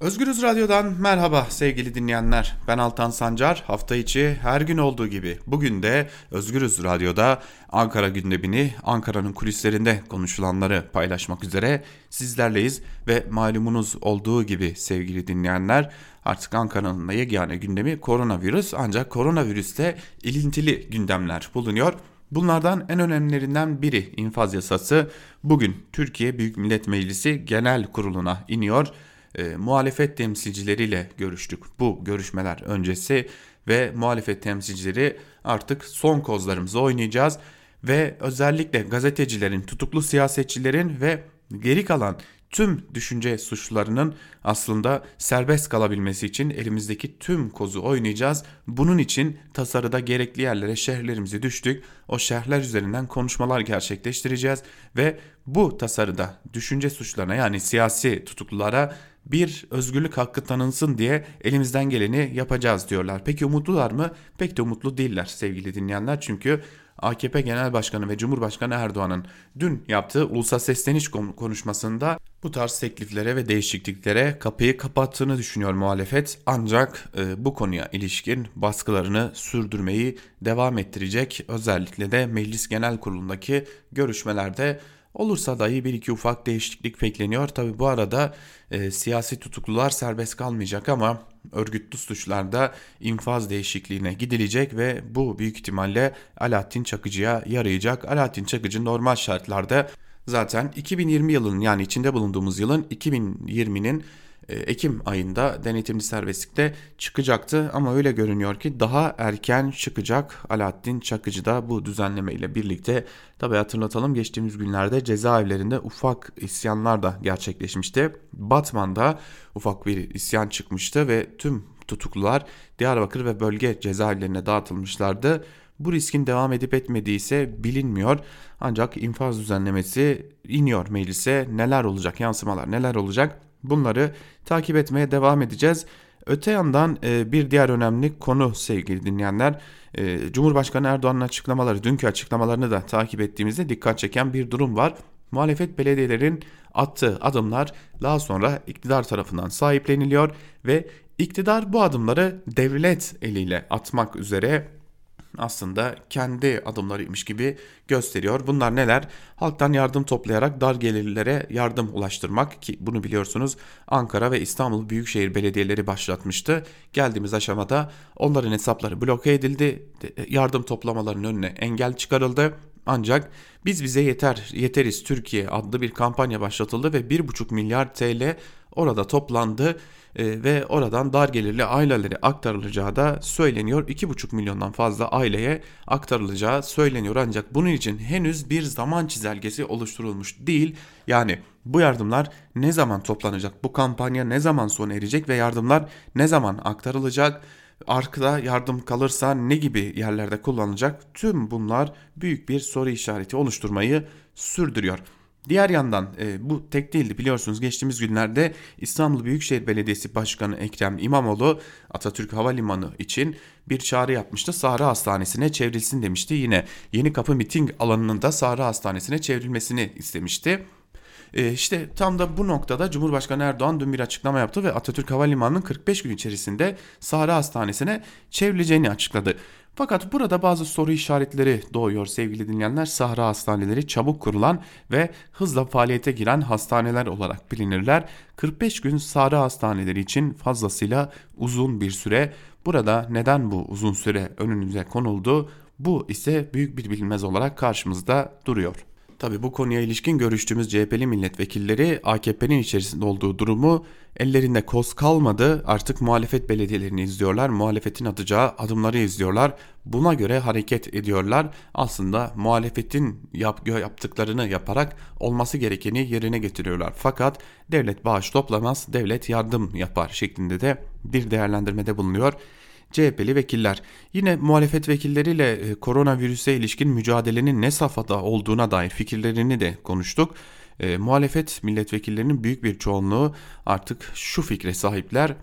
Özgürüz Radyo'dan merhaba sevgili dinleyenler. Ben Altan Sancar. Hafta içi her gün olduğu gibi bugün de Özgürüz Radyo'da Ankara gündemini, Ankara'nın kulislerinde konuşulanları paylaşmak üzere sizlerleyiz ve malumunuz olduğu gibi sevgili dinleyenler artık Ankara'nın yegane gündemi koronavirüs ancak koronavirüste ilintili gündemler bulunuyor. Bunlardan en önemlilerinden biri infaz yasası bugün Türkiye Büyük Millet Meclisi Genel Kurulu'na iniyor. E, muhalefet temsilcileriyle görüştük bu görüşmeler öncesi ve muhalefet temsilcileri artık son kozlarımızı oynayacağız ve özellikle gazetecilerin, tutuklu siyasetçilerin ve geri kalan tüm düşünce suçlarının aslında serbest kalabilmesi için elimizdeki tüm kozu oynayacağız. Bunun için tasarıda gerekli yerlere şehirlerimizi düştük. O şehirler üzerinden konuşmalar gerçekleştireceğiz ve bu tasarıda düşünce suçlarına yani siyasi tutuklulara bir özgürlük hakkı tanınsın diye elimizden geleni yapacağız diyorlar. Peki umutlular mı? Pek de umutlu değiller sevgili dinleyenler. Çünkü AKP Genel Başkanı ve Cumhurbaşkanı Erdoğan'ın dün yaptığı ulusal sesleniş konuşmasında bu tarz tekliflere ve değişikliklere kapıyı kapattığını düşünüyor muhalefet. Ancak e, bu konuya ilişkin baskılarını sürdürmeyi devam ettirecek. Özellikle de Meclis Genel Kurulu'ndaki görüşmelerde Olursa dahi bir iki ufak değişiklik bekleniyor. Tabi bu arada e, siyasi tutuklular serbest kalmayacak ama örgütlü suçlarda infaz değişikliğine gidilecek ve bu büyük ihtimalle Alaaddin Çakıcı'ya yarayacak. Alaaddin Çakıcı normal şartlarda zaten 2020 yılının yani içinde bulunduğumuz yılın 2020'nin e, Ekim ayında denetimli serbestlikte çıkacaktı ama öyle görünüyor ki daha erken çıkacak Alaaddin Çakıcı da bu düzenleme ile birlikte tabi hatırlatalım geçtiğimiz günlerde cezaevlerinde ufak isyanlar da gerçekleşmişti. Batman'da ufak bir isyan çıkmıştı ve tüm tutuklular Diyarbakır ve bölge cezaevlerine dağıtılmışlardı. Bu riskin devam edip etmediği ise bilinmiyor. Ancak infaz düzenlemesi iniyor meclise. Neler olacak, yansımalar neler olacak? Bunları takip etmeye devam edeceğiz. Öte yandan e, bir diğer önemli konu sevgili dinleyenler e, Cumhurbaşkanı Erdoğan'ın açıklamaları dünkü açıklamalarını da takip ettiğimizde dikkat çeken bir durum var. Muhalefet belediyelerin attığı adımlar daha sonra iktidar tarafından sahipleniliyor ve iktidar bu adımları devlet eliyle atmak üzere aslında kendi adımlarıymış gibi gösteriyor. Bunlar neler? Halktan yardım toplayarak dar gelirlilere yardım ulaştırmak ki bunu biliyorsunuz Ankara ve İstanbul Büyükşehir Belediyeleri başlatmıştı. Geldiğimiz aşamada onların hesapları bloke edildi. Yardım toplamalarının önüne engel çıkarıldı. Ancak biz bize yeter yeteriz Türkiye adlı bir kampanya başlatıldı ve 1,5 milyar TL orada toplandı e, ve oradan dar gelirli ailelere aktarılacağı da söyleniyor. 2,5 milyondan fazla aileye aktarılacağı söyleniyor ancak bunun için henüz bir zaman çizelgesi oluşturulmuş değil. Yani bu yardımlar ne zaman toplanacak? Bu kampanya ne zaman sona erecek ve yardımlar ne zaman aktarılacak? Arkada yardım kalırsa ne gibi yerlerde kullanılacak? Tüm bunlar büyük bir soru işareti oluşturmayı sürdürüyor. Diğer yandan e, bu tek değildi biliyorsunuz geçtiğimiz günlerde İstanbul Büyükşehir Belediyesi Başkanı Ekrem İmamoğlu Atatürk Havalimanı için bir çağrı yapmıştı. Sahra Hastanesi'ne çevrilsin demişti. Yine Yeni Kapı miting alanının da Sahra Hastanesi'ne çevrilmesini istemişti. E, işte tam da bu noktada Cumhurbaşkanı Erdoğan dün bir açıklama yaptı ve Atatürk Havalimanı'nın 45 gün içerisinde Sahra Hastanesi'ne çevrileceğini açıkladı. Fakat burada bazı soru işaretleri doğuyor sevgili dinleyenler. Sahra hastaneleri çabuk kurulan ve hızla faaliyete giren hastaneler olarak bilinirler. 45 gün Sahra hastaneleri için fazlasıyla uzun bir süre. Burada neden bu uzun süre önünüze konuldu? Bu ise büyük bir bilinmez olarak karşımızda duruyor. Tabi bu konuya ilişkin görüştüğümüz CHP'li milletvekilleri AKP'nin içerisinde olduğu durumu ellerinde koz kalmadı artık muhalefet belediyelerini izliyorlar. Muhalefetin atacağı adımları izliyorlar. Buna göre hareket ediyorlar. Aslında muhalefetin yap yaptıklarını yaparak olması gerekeni yerine getiriyorlar. Fakat devlet bağış toplamaz, devlet yardım yapar şeklinde de bir değerlendirmede bulunuyor. CHP'li vekiller. Yine muhalefet vekilleriyle e, koronavirüse ilişkin mücadelenin ne safhada olduğuna dair fikirlerini de konuştuk. E, muhalefet milletvekillerinin büyük bir çoğunluğu artık şu fikre sahipler.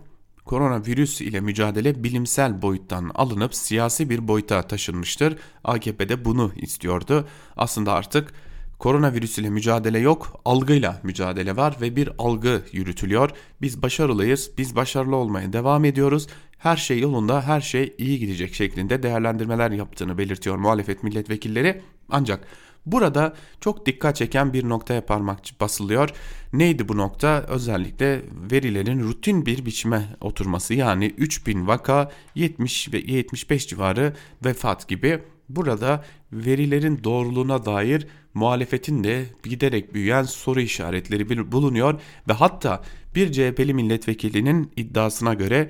Koronavirüs ile mücadele bilimsel boyuttan alınıp siyasi bir boyuta taşınmıştır. AKP de bunu istiyordu. Aslında artık koronavirüs ile mücadele yok, algıyla mücadele var ve bir algı yürütülüyor. Biz başarılıyız, biz başarılı olmaya devam ediyoruz. Her şey yolunda, her şey iyi gidecek şeklinde değerlendirmeler yaptığını belirtiyor muhalefet milletvekilleri. Ancak Burada çok dikkat çeken bir noktaya parmak basılıyor. Neydi bu nokta? Özellikle verilerin rutin bir biçime oturması yani 3000 vaka 70 ve 75 civarı vefat gibi burada verilerin doğruluğuna dair muhalefetin de giderek büyüyen soru işaretleri bulunuyor ve hatta bir CHP'li milletvekilinin iddiasına göre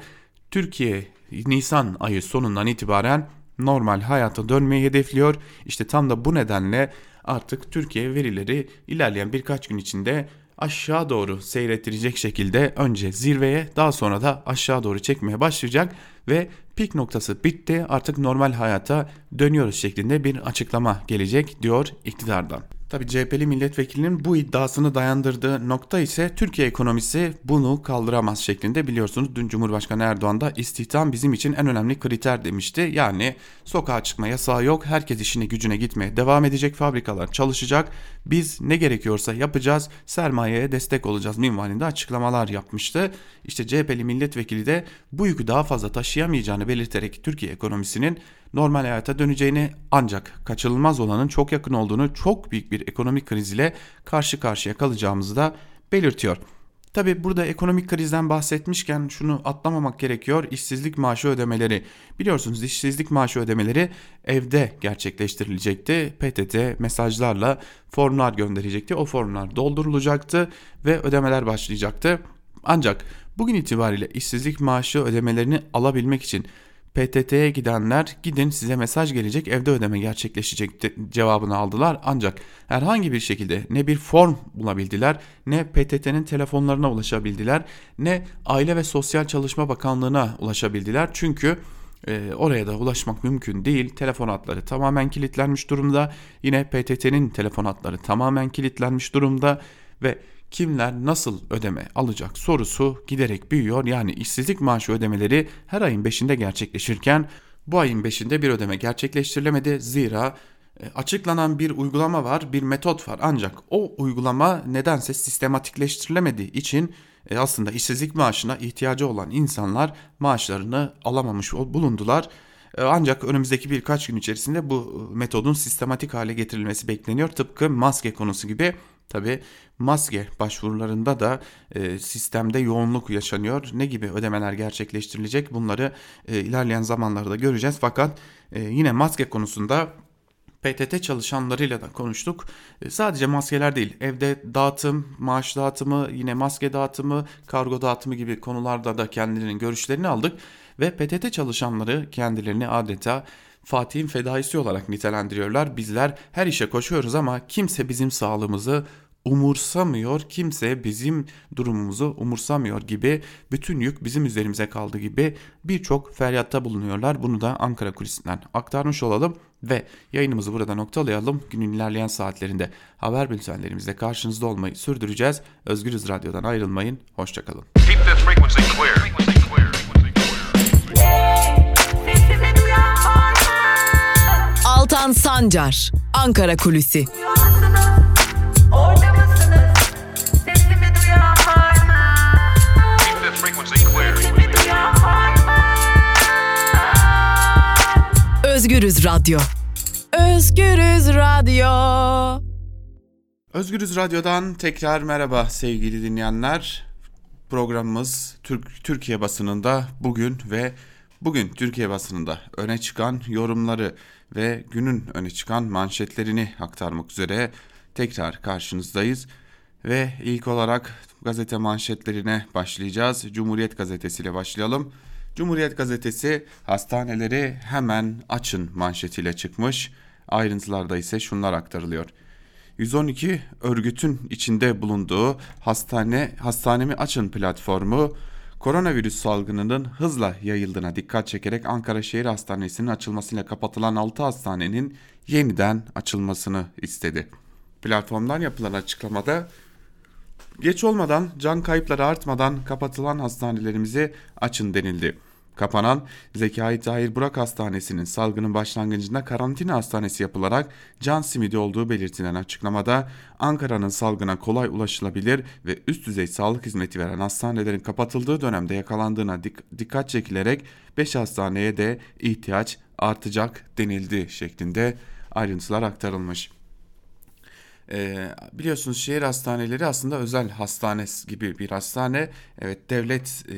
Türkiye Nisan ayı sonundan itibaren normal hayata dönmeyi hedefliyor. İşte tam da bu nedenle artık Türkiye verileri ilerleyen birkaç gün içinde aşağı doğru seyrettirecek şekilde önce zirveye daha sonra da aşağı doğru çekmeye başlayacak ve pik noktası bitti artık normal hayata dönüyoruz şeklinde bir açıklama gelecek diyor iktidardan. Tabi CHP'li milletvekilinin bu iddiasını dayandırdığı nokta ise Türkiye ekonomisi bunu kaldıramaz şeklinde biliyorsunuz. Dün Cumhurbaşkanı Erdoğan da istihdam bizim için en önemli kriter demişti. Yani sokağa çıkma yasağı yok. Herkes işine gücüne gitmeye devam edecek. Fabrikalar çalışacak. Biz ne gerekiyorsa yapacağız. Sermayeye destek olacağız minvalinde açıklamalar yapmıştı. İşte CHP'li milletvekili de bu yükü daha fazla taşıyamayacağını belirterek Türkiye ekonomisinin normal hayata döneceğini ancak kaçınılmaz olanın çok yakın olduğunu çok büyük bir ekonomik kriz ile karşı karşıya kalacağımızı da belirtiyor. Tabi burada ekonomik krizden bahsetmişken şunu atlamamak gerekiyor. İşsizlik maaşı ödemeleri. Biliyorsunuz işsizlik maaşı ödemeleri evde gerçekleştirilecekti. PTT mesajlarla formlar gönderecekti. O formlar doldurulacaktı ve ödemeler başlayacaktı. Ancak bugün itibariyle işsizlik maaşı ödemelerini alabilmek için PTT'ye gidenler gidin size mesaj gelecek evde ödeme gerçekleşecek cevabını aldılar. Ancak herhangi bir şekilde ne bir form bulabildiler ne PTT'nin telefonlarına ulaşabildiler ne Aile ve Sosyal Çalışma Bakanlığı'na ulaşabildiler. Çünkü e, oraya da ulaşmak mümkün değil. Telefon hatları tamamen kilitlenmiş durumda. Yine PTT'nin telefon hatları tamamen kilitlenmiş durumda ve kimler nasıl ödeme alacak sorusu giderek büyüyor. Yani işsizlik maaşı ödemeleri her ayın 5'inde gerçekleşirken bu ayın 5'inde bir ödeme gerçekleştirilemedi. Zira e, açıklanan bir uygulama var, bir metot var. Ancak o uygulama nedense sistematikleştirilemediği için e, aslında işsizlik maaşına ihtiyacı olan insanlar maaşlarını alamamış bulundular. E, ancak önümüzdeki birkaç gün içerisinde bu metodun sistematik hale getirilmesi bekleniyor. Tıpkı maske konusu gibi Tabi maske başvurularında da e, sistemde yoğunluk yaşanıyor. Ne gibi ödemeler gerçekleştirilecek bunları e, ilerleyen zamanlarda göreceğiz. Fakat e, yine maske konusunda PTT çalışanlarıyla da konuştuk. E, sadece maskeler değil, evde dağıtım, maaş dağıtımı, yine maske dağıtımı, kargo dağıtımı gibi konularda da kendilerinin görüşlerini aldık. Ve PTT çalışanları kendilerini adeta Fatih'in fedaisi olarak nitelendiriyorlar. Bizler her işe koşuyoruz ama kimse bizim sağlığımızı umursamıyor, kimse bizim durumumuzu umursamıyor gibi bütün yük bizim üzerimize kaldı gibi birçok feryatta bulunuyorlar. Bunu da Ankara Kulisi'nden aktarmış olalım ve yayınımızı burada noktalayalım. Günün ilerleyen saatlerinde haber bültenlerimizde karşınızda olmayı sürdüreceğiz. Özgürüz Radyo'dan ayrılmayın, hoşçakalın. Altan Sancar, Ankara Kulüsi. Özgürüz Radyo. Özgürüz Radyo. Özgürüz Radyo'dan tekrar merhaba sevgili dinleyenler. Programımız Türk Türkiye basınında bugün ve bugün Türkiye basınında öne çıkan yorumları ve günün öne çıkan manşetlerini aktarmak üzere tekrar karşınızdayız. Ve ilk olarak gazete manşetlerine başlayacağız. Cumhuriyet Gazetesi ile başlayalım. Cumhuriyet Gazetesi hastaneleri hemen açın manşetiyle çıkmış. Ayrıntılarda ise şunlar aktarılıyor. 112 örgütün içinde bulunduğu hastane hastanemi açın platformu koronavirüs salgınının hızla yayıldığına dikkat çekerek Ankara Şehir Hastanesi'nin açılmasıyla kapatılan 6 hastanenin yeniden açılmasını istedi. platformdan yapılan açıklamada geç olmadan can kayıpları artmadan kapatılan hastanelerimizi açın denildi. Kapanan Zekai Tahir Burak Hastanesi'nin salgının başlangıcında karantina hastanesi yapılarak can simidi olduğu belirtilen açıklamada Ankara'nın salgına kolay ulaşılabilir ve üst düzey sağlık hizmeti veren hastanelerin kapatıldığı dönemde yakalandığına dik dikkat çekilerek 5 hastaneye de ihtiyaç artacak denildi şeklinde ayrıntılar aktarılmış. E, biliyorsunuz şehir hastaneleri aslında özel hastane gibi bir hastane. Evet devlet e,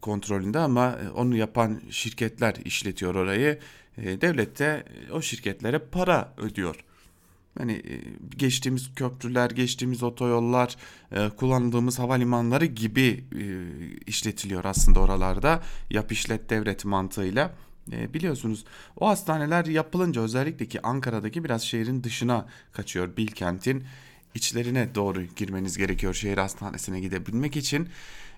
kontrolünde ama e, onu yapan şirketler işletiyor orayı. E, devlet de o şirketlere para ödüyor. Hani e, geçtiğimiz köprüler, geçtiğimiz otoyollar, e, kullandığımız havalimanları gibi e, işletiliyor aslında oralarda. Yap işlet devlet mantığıyla. E, biliyorsunuz o hastaneler yapılınca özellikle ki Ankara'daki biraz şehrin dışına kaçıyor Bilkent'in içlerine doğru girmeniz gerekiyor şehir hastanesine gidebilmek için.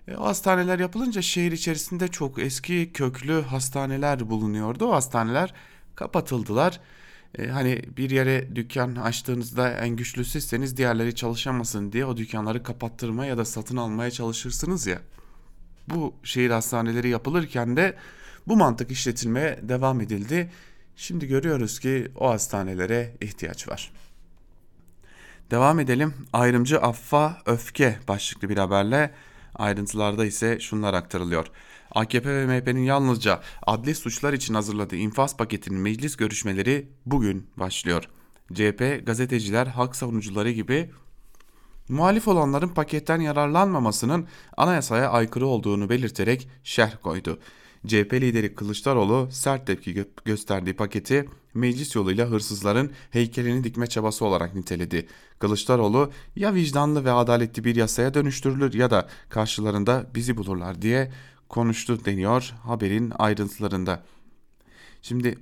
E, o hastaneler yapılınca şehir içerisinde çok eski köklü hastaneler bulunuyordu. O hastaneler kapatıldılar. E, hani bir yere dükkan açtığınızda en güçlü sizseniz diğerleri çalışamasın diye o dükkanları kapattırmaya ya da satın almaya çalışırsınız ya. Bu şehir hastaneleri yapılırken de bu mantık işletilmeye devam edildi. Şimdi görüyoruz ki o hastanelere ihtiyaç var. Devam edelim. Ayrımcı affa öfke başlıklı bir haberle ayrıntılarda ise şunlar aktarılıyor. AKP ve MHP'nin yalnızca adli suçlar için hazırladığı infaz paketinin meclis görüşmeleri bugün başlıyor. CHP, gazeteciler, halk savunucuları gibi muhalif olanların paketten yararlanmamasının anayasaya aykırı olduğunu belirterek şerh koydu. CHP lideri Kılıçdaroğlu sert tepki gö gösterdiği paketi meclis yoluyla hırsızların heykelini dikme çabası olarak niteledi. Kılıçdaroğlu ya vicdanlı ve adaletli bir yasaya dönüştürülür ya da karşılarında bizi bulurlar diye konuştu deniyor haberin ayrıntılarında. Şimdi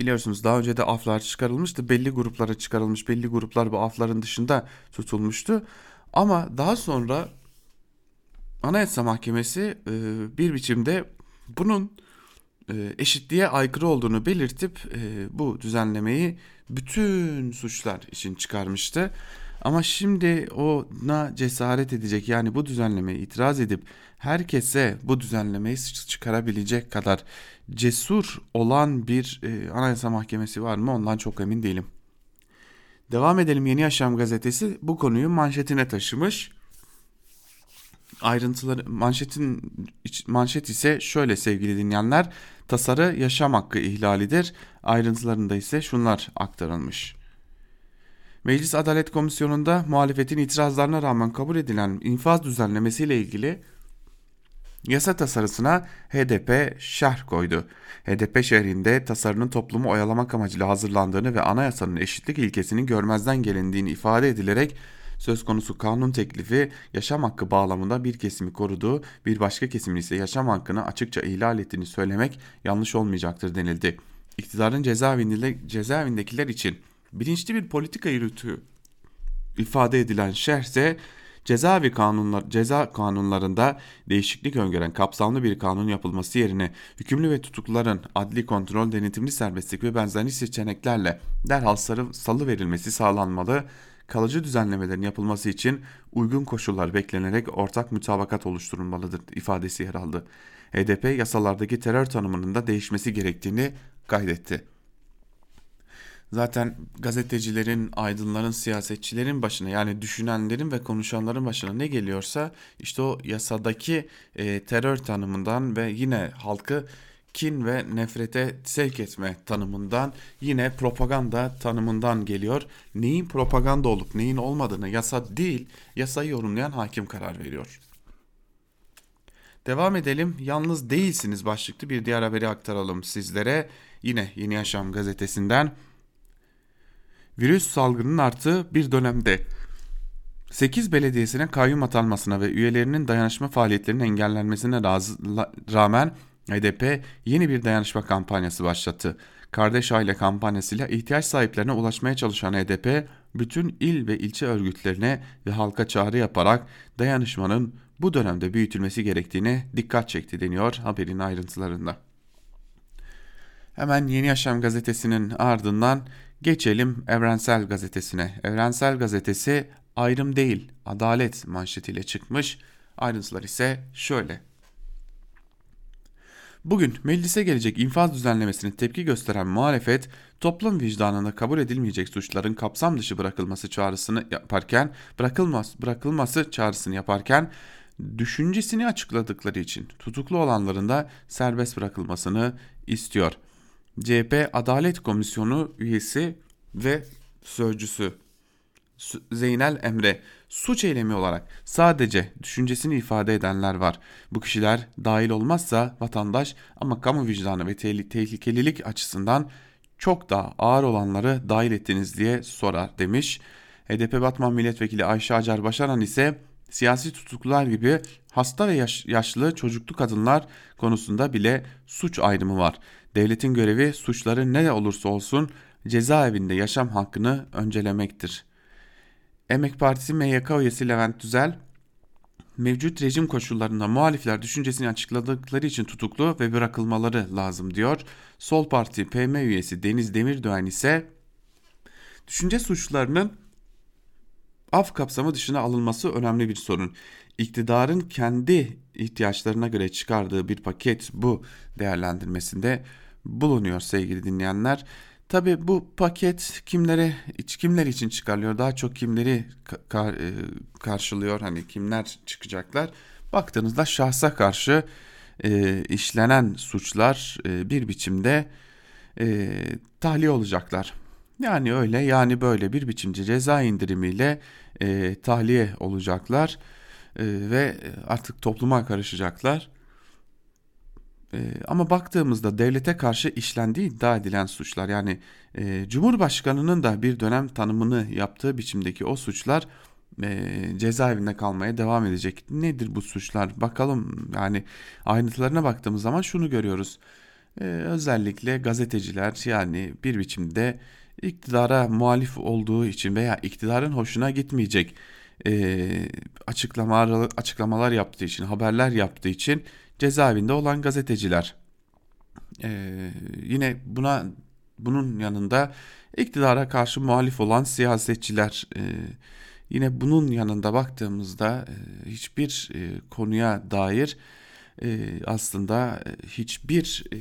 biliyorsunuz daha önce de aflar çıkarılmıştı. Belli gruplara çıkarılmış. Belli gruplar bu afların dışında tutulmuştu. Ama daha sonra Anayasa Mahkemesi bir biçimde bunun e, eşitliğe aykırı olduğunu belirtip e, bu düzenlemeyi bütün suçlar için çıkarmıştı. Ama şimdi ona cesaret edecek yani bu düzenlemeye itiraz edip herkese bu düzenlemeyi çıkarabilecek kadar cesur olan bir e, anayasa mahkemesi var mı ondan çok emin değilim. Devam edelim Yeni Yaşam gazetesi bu konuyu manşetine taşımış ayrıntıları manşetin manşet ise şöyle sevgili dinleyenler tasarı yaşam hakkı ihlalidir. Ayrıntılarında ise şunlar aktarılmış. Meclis Adalet Komisyonu'nda muhalefetin itirazlarına rağmen kabul edilen infaz düzenlemesiyle ilgili yasa tasarısına HDP şerh koydu. HDP şehrinde tasarının toplumu oyalamak amacıyla hazırlandığını ve anayasanın eşitlik ilkesinin görmezden gelindiğini ifade edilerek Söz konusu kanun teklifi yaşam hakkı bağlamında bir kesimi koruduğu, bir başka kesimin ise yaşam hakkını açıkça ihlal ettiğini söylemek yanlış olmayacaktır denildi. İktidarın cezaevindekiler için bilinçli bir politika yürütüğü ifade edilen şerhse cezaevi kanunlar, ceza kanunlarında değişiklik öngören kapsamlı bir kanun yapılması yerine hükümlü ve tutukluların adli kontrol, denetimli serbestlik ve benzeri seçeneklerle derhal salı verilmesi sağlanmalı kalıcı düzenlemelerin yapılması için uygun koşullar beklenerek ortak mütabakat oluşturulmalıdır ifadesi yer aldı. HDP yasalardaki terör tanımının da değişmesi gerektiğini kaydetti. Zaten gazetecilerin, aydınların, siyasetçilerin başına yani düşünenlerin ve konuşanların başına ne geliyorsa işte o yasadaki e, terör tanımından ve yine halkı kin ve nefrete sevk etme tanımından yine propaganda tanımından geliyor. Neyin propaganda olup neyin olmadığını yasa değil yasayı yorumlayan hakim karar veriyor. Devam edelim. Yalnız değilsiniz başlıklı bir diğer haberi aktaralım sizlere. Yine Yeni Yaşam gazetesinden. Virüs salgının arttığı bir dönemde 8 belediyesine kayyum atanmasına ve üyelerinin dayanışma faaliyetlerinin engellenmesine rağmen HDP yeni bir dayanışma kampanyası başlattı. Kardeş Aile kampanyasıyla ihtiyaç sahiplerine ulaşmaya çalışan HDP bütün il ve ilçe örgütlerine ve halka çağrı yaparak dayanışmanın bu dönemde büyütülmesi gerektiğine dikkat çekti deniyor haberin ayrıntılarında. Hemen Yeni Yaşam gazetesinin ardından Geçelim Evrensel Gazetesi'ne. Evrensel Gazetesi ayrım değil adalet manşetiyle çıkmış. Ayrıntılar ise şöyle. Bugün meclise gelecek infaz düzenlemesine tepki gösteren muhalefet toplum vicdanına kabul edilmeyecek suçların kapsam dışı bırakılması çağrısını yaparken bırakılmaz bırakılması çağrısını yaparken düşüncesini açıkladıkları için tutuklu olanların da serbest bırakılmasını istiyor. CHP Adalet Komisyonu üyesi ve sözcüsü Zeynel Emre suç eylemi olarak sadece düşüncesini ifade edenler var. Bu kişiler dahil olmazsa vatandaş ama kamu vicdanı ve tehlikelilik açısından çok daha ağır olanları dahil ettiniz diye sorar demiş. HDP Batman Milletvekili Ayşe Acar Başaran ise siyasi tutuklular gibi hasta ve yaş, yaşlı çocuklu kadınlar konusunda bile suç ayrımı var. Devletin görevi suçları ne olursa olsun cezaevinde yaşam hakkını öncelemektir. Emek Partisi MYK üyesi Levent Düzel, mevcut rejim koşullarında muhalifler düşüncesini açıkladıkları için tutuklu ve bırakılmaları lazım diyor. Sol Parti PM üyesi Deniz Demirdoğan ise düşünce suçlarının af kapsamı dışına alınması önemli bir sorun. İktidarın kendi ihtiyaçlarına göre çıkardığı bir paket bu değerlendirmesinde bulunuyor sevgili dinleyenler. Tabi bu paket kimlere kimler için çıkarılıyor daha çok kimleri kar, e, karşılıyor hani kimler çıkacaklar baktığınızda şahsa karşı e, işlenen suçlar e, bir biçimde e, tahliye olacaklar. Yani öyle yani böyle bir biçimci ceza indirimiyle e, tahliye olacaklar e, ve artık topluma karışacaklar. E, ama baktığımızda devlete karşı işlendiği iddia edilen suçlar yani e, Cumhurbaşkanı'nın da bir dönem tanımını yaptığı biçimdeki o suçlar e, cezaevinde kalmaya devam edecek. Nedir bu suçlar? Bakalım yani ayrıntılarına baktığımız zaman şunu görüyoruz. E, özellikle gazeteciler yani bir biçimde iktidara muhalif olduğu için veya iktidarın hoşuna gitmeyecek e, açıklamalar, açıklamalar yaptığı için, haberler yaptığı için cezaevinde olan gazeteciler. E, yine buna bunun yanında iktidara karşı muhalif olan siyasetçiler. E, yine bunun yanında baktığımızda e, hiçbir e, konuya dair e, aslında hiçbir e,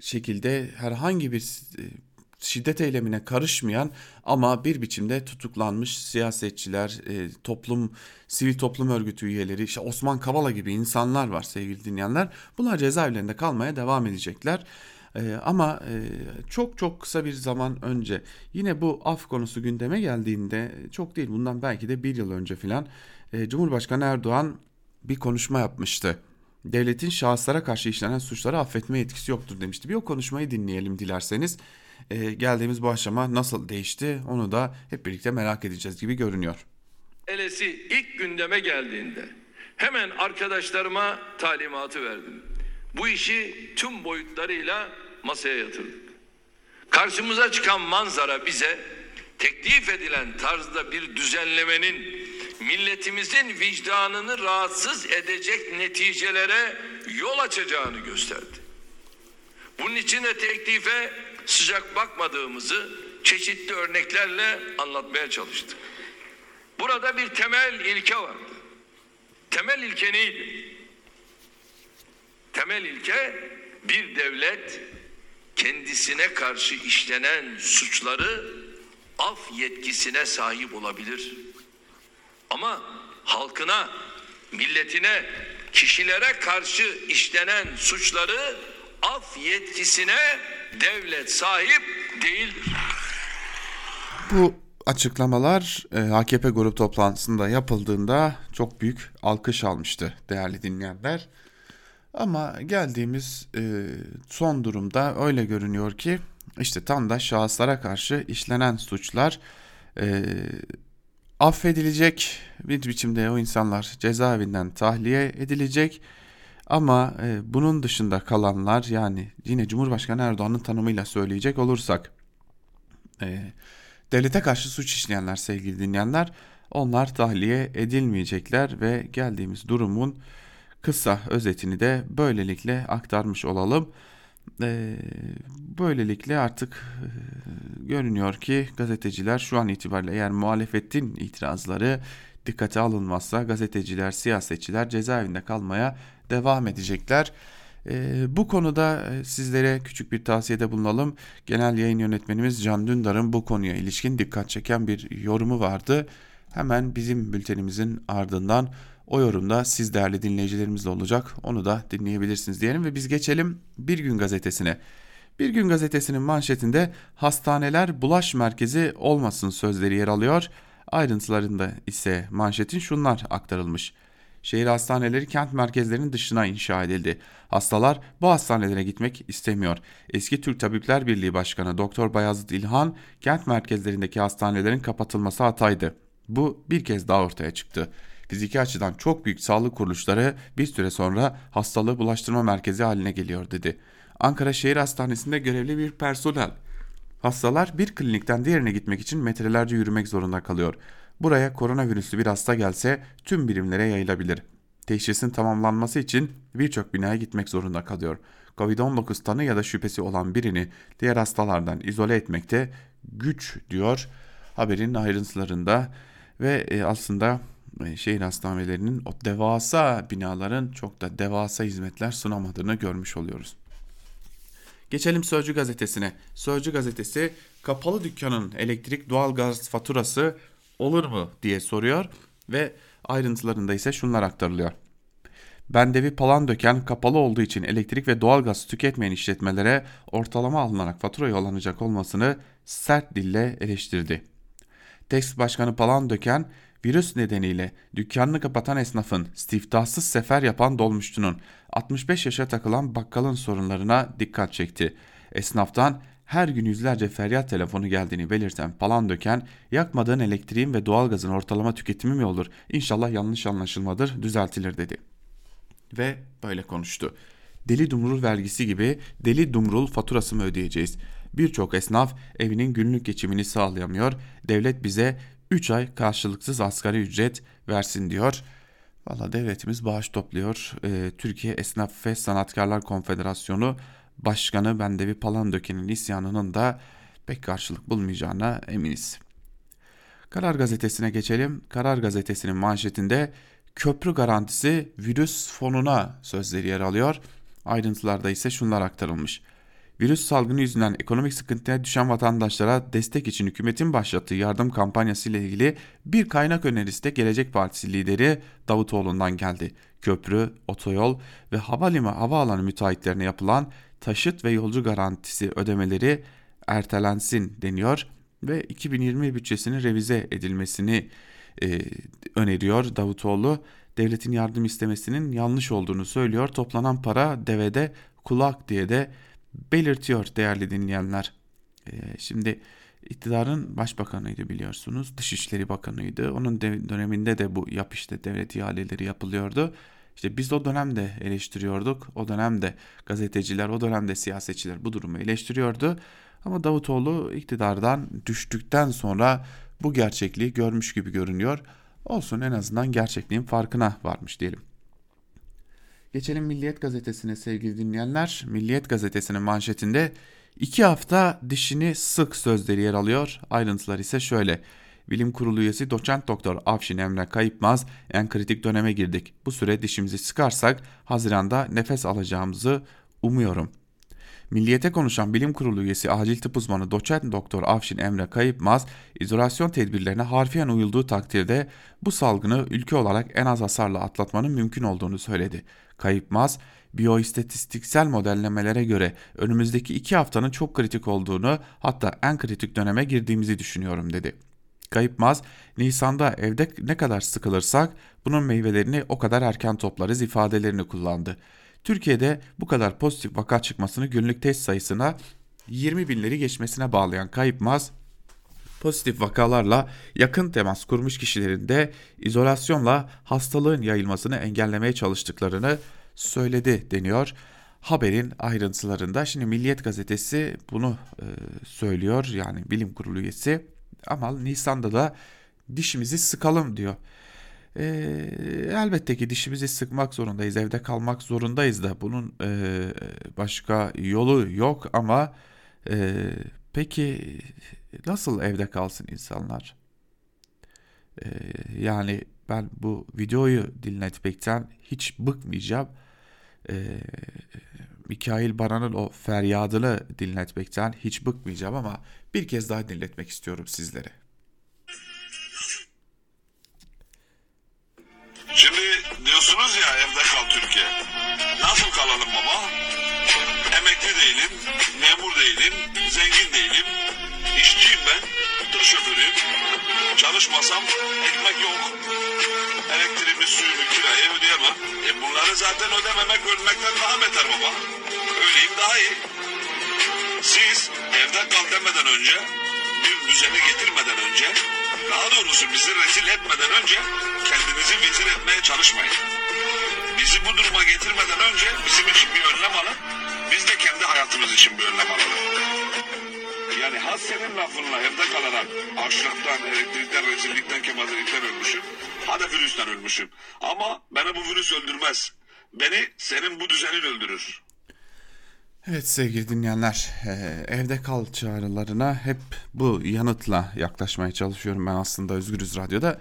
şekilde herhangi bir e, şiddet eylemine karışmayan ama bir biçimde tutuklanmış siyasetçiler, e, toplum, sivil toplum örgütü üyeleri, işte Osman Kavala gibi insanlar var sevgili dinleyenler. Bunlar cezaevlerinde kalmaya devam edecekler. E, ama e, çok çok kısa bir zaman önce yine bu af konusu gündeme geldiğinde çok değil bundan belki de bir yıl önce filan Cumhurbaşkanı Erdoğan bir konuşma yapmıştı devletin şahıslara karşı işlenen suçları affetme etkisi yoktur demişti. Bir o konuşmayı dinleyelim dilerseniz e, geldiğimiz bu aşama nasıl değişti onu da hep birlikte merak edeceğiz gibi görünüyor. Elesi ilk gündeme geldiğinde hemen arkadaşlarıma talimatı verdim. Bu işi tüm boyutlarıyla masaya yatırdık. Karşımıza çıkan manzara bize teklif edilen tarzda bir düzenlemenin milletimizin vicdanını rahatsız edecek neticelere yol açacağını gösterdi. Bunun için de teklife sıcak bakmadığımızı çeşitli örneklerle anlatmaya çalıştık. Burada bir temel ilke vardı. Temel ilke neydi? Temel ilke bir devlet kendisine karşı işlenen suçları af yetkisine sahip olabilir. Ama halkına, milletine, kişilere karşı işlenen suçları af yetkisine devlet sahip değildir. Bu açıklamalar e, AKP grup toplantısında yapıldığında çok büyük alkış almıştı değerli dinleyenler. Ama geldiğimiz e, son durumda öyle görünüyor ki işte tam da şahıslara karşı işlenen suçlar e, affedilecek bir biçimde o insanlar cezaevinden tahliye edilecek ama e, bunun dışında kalanlar yani yine Cumhurbaşkanı Erdoğan'ın tanımıyla söyleyecek olursak e, devlete karşı suç işleyenler sevgili dinleyenler onlar tahliye edilmeyecekler ve geldiğimiz durumun kısa özetini de böylelikle aktarmış olalım. E, böylelikle artık görünüyor ki gazeteciler şu an itibariyle eğer muhalefetin itirazları dikkate alınmazsa gazeteciler, siyasetçiler cezaevinde kalmaya devam edecekler. E, bu konuda e, sizlere küçük bir tavsiyede bulunalım. Genel yayın yönetmenimiz Can Dündar'ın bu konuya ilişkin dikkat çeken bir yorumu vardı. Hemen bizim bültenimizin ardından o yorumda siz değerli dinleyicilerimizle olacak. Onu da dinleyebilirsiniz diyelim ve biz geçelim Bir Gün Gazetesi'ne. Bir Gün Gazetesi'nin manşetinde hastaneler bulaş merkezi olmasın sözleri yer alıyor. Ayrıntılarında ise manşetin şunlar aktarılmış. Şehir hastaneleri kent merkezlerinin dışına inşa edildi. Hastalar bu hastanelere gitmek istemiyor. Eski Türk Tabipler Birliği Başkanı Doktor Bayazıt İlhan kent merkezlerindeki hastanelerin kapatılması hataydı. Bu bir kez daha ortaya çıktı. Fiziki açıdan çok büyük sağlık kuruluşları bir süre sonra hastalığı bulaştırma merkezi haline geliyor dedi. Ankara Şehir Hastanesi'nde görevli bir personel. Hastalar bir klinikten diğerine gitmek için metrelerce yürümek zorunda kalıyor. Buraya koronavirüslü bir hasta gelse tüm birimlere yayılabilir. Teşhisin tamamlanması için birçok binaya gitmek zorunda kalıyor. Covid-19 tanı ya da şüphesi olan birini diğer hastalardan izole etmekte güç diyor haberin ayrıntılarında ve e, aslında e, şehir hastanelerinin o devasa binaların çok da devasa hizmetler sunamadığını görmüş oluyoruz. Geçelim Sözcü gazetesine. Sözcü gazetesi kapalı dükkanın elektrik doğalgaz faturası olur mu diye soruyor ve ayrıntılarında ise şunlar aktarılıyor. Bendevi palan döken kapalı olduğu için elektrik ve doğalgaz tüketmeyen işletmelere ortalama alınarak fatura yollanacak olmasını sert dille eleştirdi. Text Başkanı Palan Döken virüs nedeniyle dükkanını kapatan esnafın, siftahsız sefer yapan dolmuşçunun, 65 yaşa takılan bakkalın sorunlarına dikkat çekti. Esnaftan her gün yüzlerce feryat telefonu geldiğini belirten Palan Döken, yakmadığın elektriğin ve doğalgazın ortalama tüketimi mi olur? İnşallah yanlış anlaşılmadır, düzeltilir dedi. Ve böyle konuştu. Deli dumrul vergisi gibi deli dumrul faturası mı ödeyeceğiz? Birçok esnaf evinin günlük geçimini sağlayamıyor. Devlet bize 3 ay karşılıksız asgari ücret versin diyor. Valla devletimiz bağış topluyor. Ee, Türkiye Esnaf ve Sanatkarlar Konfederasyonu Başkanı Bendevi Palandöken'in isyanının da pek karşılık bulmayacağına eminiz. Karar Gazetesi'ne geçelim. Karar Gazetesi'nin manşetinde köprü garantisi virüs fonuna sözleri yer alıyor. Ayrıntılarda ise şunlar aktarılmış. Virüs salgını yüzünden ekonomik sıkıntıya düşen vatandaşlara destek için hükümetin başlattığı yardım kampanyası ile ilgili bir kaynak önerisi de Gelecek Partisi lideri Davutoğlu'ndan geldi. Köprü, otoyol ve havalimanı havaalanı müteahhitlerine yapılan taşıt ve yolcu garantisi ödemeleri ertelensin deniyor ve 2020 bütçesinin revize edilmesini e, öneriyor Davutoğlu. Devletin yardım istemesinin yanlış olduğunu söylüyor. Toplanan para devede kulak diye de belirtiyor değerli dinleyenler. Ee, şimdi iktidarın başbakanıydı biliyorsunuz. Dışişleri Bakanıydı. Onun döneminde de bu yap devlet ihaleleri yapılıyordu. İşte biz o dönemde eleştiriyorduk. O dönemde gazeteciler, o dönemde siyasetçiler bu durumu eleştiriyordu. Ama Davutoğlu iktidardan düştükten sonra bu gerçekliği görmüş gibi görünüyor. Olsun en azından gerçekliğin farkına varmış diyelim. Geçelim Milliyet Gazetesi'ne sevgili dinleyenler. Milliyet Gazetesi'nin manşetinde iki hafta dişini sık sözleri yer alıyor. Ayrıntılar ise şöyle. Bilim Kurulu üyesi doçent doktor Afşin Emre Kayıpmaz en kritik döneme girdik. Bu süre dişimizi sıkarsak Haziran'da nefes alacağımızı umuyorum. Milliyete konuşan bilim kurulu üyesi acil tıp uzmanı doçent doktor Afşin Emre Kayıpmaz, izolasyon tedbirlerine harfiyen uyulduğu takdirde bu salgını ülke olarak en az hasarla atlatmanın mümkün olduğunu söyledi. Kayıpmaz, biyoistatistiksel modellemelere göre önümüzdeki iki haftanın çok kritik olduğunu hatta en kritik döneme girdiğimizi düşünüyorum dedi. Kayıpmaz, Nisan'da evde ne kadar sıkılırsak bunun meyvelerini o kadar erken toplarız ifadelerini kullandı. Türkiye'de bu kadar pozitif vaka çıkmasını günlük test sayısına 20 binleri geçmesine bağlayan Kayıpmaz, pozitif vakalarla yakın temas kurmuş kişilerin de izolasyonla hastalığın yayılmasını engellemeye çalıştıklarını söyledi deniyor. Haberin ayrıntılarında şimdi Milliyet gazetesi bunu e, söylüyor yani bilim kurulu üyesi ama Nisan'da da dişimizi sıkalım diyor. E, elbette ki dişimizi sıkmak zorundayız, evde kalmak zorundayız da bunun e, başka yolu yok ama e, peki nasıl evde kalsın insanlar? Ee, yani ben bu videoyu dinletmekten hiç bıkmayacağım. Ee, Mikail Baran'ın o feryadını dinletmekten hiç bıkmayacağım ama bir kez daha dinletmek istiyorum sizlere. Şimdi diyorsunuz ya evde kal Türkiye. Nasıl kalalım baba? Emekli değilim, memur değilim, zengin değilim. İşçiyim ben, şoförüyüm. Çalışmasam ekmek yok. Elektriğimi, suyumu, kirayı ödeyemem. E bunları zaten ödememek ölmekten daha beter baba. Öleyim daha iyi. Siz evde kal demeden önce, bir düzeni getirmeden önce, daha doğrusu bizi rezil etmeden önce kendinizi vezir etmeye çalışmayın. Bizi bu duruma getirmeden önce bizim için bir önlem alın. Biz de kendi hayatımız için bir önlem alalım. Yani has senin lafınla evde kalarak açlıktan, elektrikten, rezillikten, kemazelikten ölmüşüm. Hadi virüsten ölmüşüm. Ama beni bu virüs öldürmez. Beni senin bu düzenin öldürür. Evet sevgili dinleyenler, e, evde kal çağrılarına hep bu yanıtla yaklaşmaya çalışıyorum ben aslında Özgürüz Radyo'da.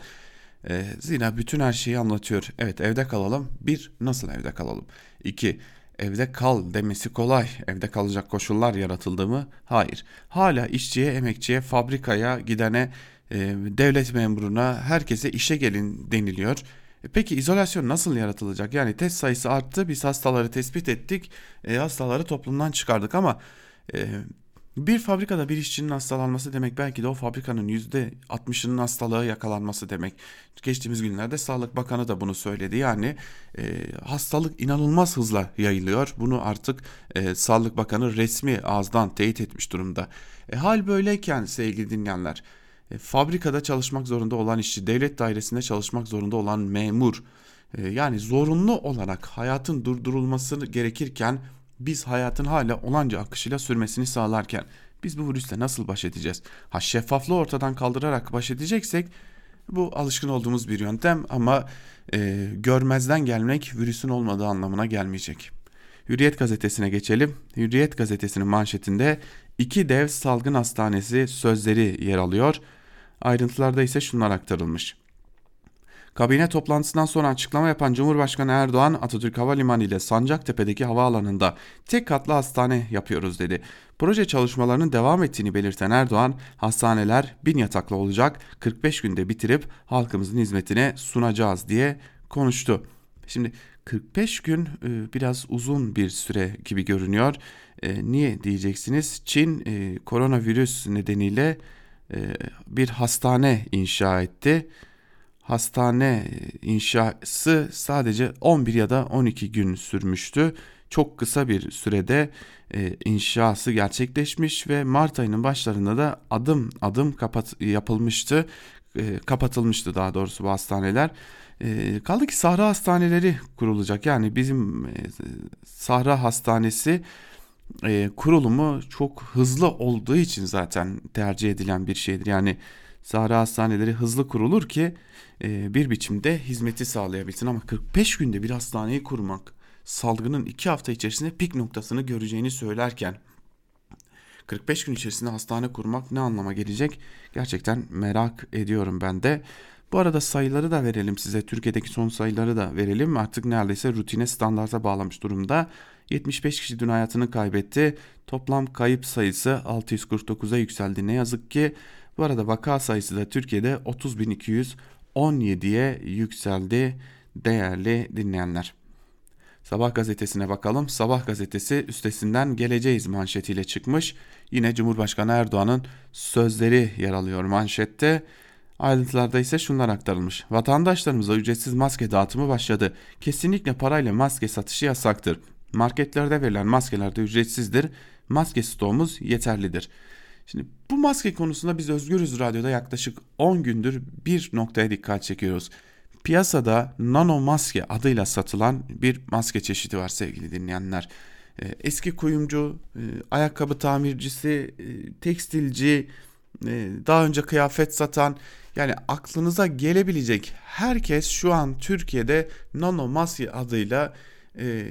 E, zira bütün her şeyi anlatıyor. Evet evde kalalım. Bir, nasıl evde kalalım? İki, evde kal demesi kolay. Evde kalacak koşullar yaratıldı mı? Hayır. Hala işçiye, emekçiye, fabrikaya gidene, e, devlet memuruna, herkese işe gelin deniliyor. E, Peki izolasyon nasıl yaratılacak? Yani test sayısı arttı, biz hastaları tespit ettik, e, hastaları toplumdan çıkardık ama e, bir fabrikada bir işçinin hastalanması demek belki de o fabrikanın yüzde 60'ının hastalığı yakalanması demek. Geçtiğimiz günlerde Sağlık Bakanı da bunu söyledi. Yani e, hastalık inanılmaz hızla yayılıyor. Bunu artık e, Sağlık Bakanı resmi ağızdan teyit etmiş durumda. E, hal böyleyken sevgili dinleyenler e, fabrikada çalışmak zorunda olan işçi, devlet dairesinde çalışmak zorunda olan memur, e, yani zorunlu olarak hayatın durdurulması gerekirken biz hayatın hala olanca akışıyla sürmesini sağlarken biz bu virüsle nasıl baş edeceğiz? Ha şeffaflığı ortadan kaldırarak baş edeceksek bu alışkın olduğumuz bir yöntem ama e, görmezden gelmek virüsün olmadığı anlamına gelmeyecek. Hürriyet gazetesine geçelim. Hürriyet gazetesinin manşetinde iki dev salgın hastanesi sözleri yer alıyor. Ayrıntılarda ise şunlar aktarılmış. Kabine toplantısından sonra açıklama yapan Cumhurbaşkanı Erdoğan Atatürk Havalimanı ile Sancaktepe'deki havaalanında tek katlı hastane yapıyoruz dedi. Proje çalışmalarının devam ettiğini belirten Erdoğan hastaneler bin yataklı olacak 45 günde bitirip halkımızın hizmetine sunacağız diye konuştu. Şimdi 45 gün e, biraz uzun bir süre gibi görünüyor. E, niye diyeceksiniz? Çin e, koronavirüs nedeniyle bir hastane inşa etti hastane inşası sadece 11 ya da 12 gün sürmüştü. Çok kısa bir sürede e, inşası gerçekleşmiş ve Mart ayının başlarında da adım adım kapat yapılmıştı. E, kapatılmıştı daha doğrusu bu hastaneler. E, kaldı ki Sahra hastaneleri kurulacak. Yani bizim e, Sahra Hastanesi e, kurulumu çok hızlı olduğu için zaten tercih edilen bir şeydir. Yani Sahra hastaneleri hızlı kurulur ki e, bir biçimde hizmeti sağlayabilsin ama 45 günde bir hastaneyi kurmak salgının 2 hafta içerisinde pik noktasını göreceğini söylerken 45 gün içerisinde hastane kurmak ne anlama gelecek? Gerçekten merak ediyorum ben de. Bu arada sayıları da verelim size. Türkiye'deki son sayıları da verelim. Artık neredeyse rutine standarta bağlamış durumda. 75 kişi dün hayatını kaybetti. Toplam kayıp sayısı 649'a yükseldi. Ne yazık ki bu arada vaka sayısı da Türkiye'de 30.217'ye yükseldi değerli dinleyenler. Sabah gazetesine bakalım. Sabah gazetesi üstesinden geleceğiz manşetiyle çıkmış. Yine Cumhurbaşkanı Erdoğan'ın sözleri yer alıyor manşette. Ayrıntılarda ise şunlar aktarılmış. Vatandaşlarımıza ücretsiz maske dağıtımı başladı. Kesinlikle parayla maske satışı yasaktır. Marketlerde verilen maskeler de ücretsizdir. Maske stoğumuz yeterlidir. Şimdi bu maske konusunda biz Özgürüz Radyo'da yaklaşık 10 gündür bir noktaya dikkat çekiyoruz. Piyasada nano maske adıyla satılan bir maske çeşidi var sevgili dinleyenler. Ee, eski kuyumcu, e, ayakkabı tamircisi, e, tekstilci, e, daha önce kıyafet satan yani aklınıza gelebilecek herkes şu an Türkiye'de nano maske adıyla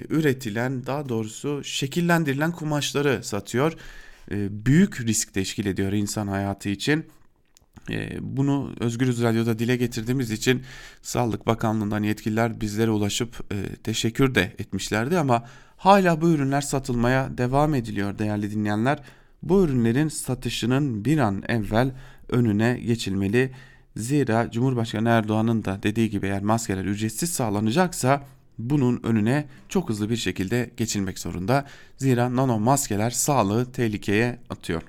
üretilen daha doğrusu şekillendirilen kumaşları satıyor. E, büyük risk teşkil ediyor insan hayatı için. E, bunu Özgürüz Radyo'da dile getirdiğimiz için Sağlık Bakanlığı'ndan yetkililer bizlere ulaşıp e, teşekkür de etmişlerdi ama hala bu ürünler satılmaya devam ediliyor değerli dinleyenler. Bu ürünlerin satışının bir an evvel önüne geçilmeli. Zira Cumhurbaşkanı Erdoğan'ın da dediği gibi eğer maskeler ücretsiz sağlanacaksa bunun önüne çok hızlı bir şekilde geçilmek zorunda. Zira nano maskeler sağlığı tehlikeye atıyor.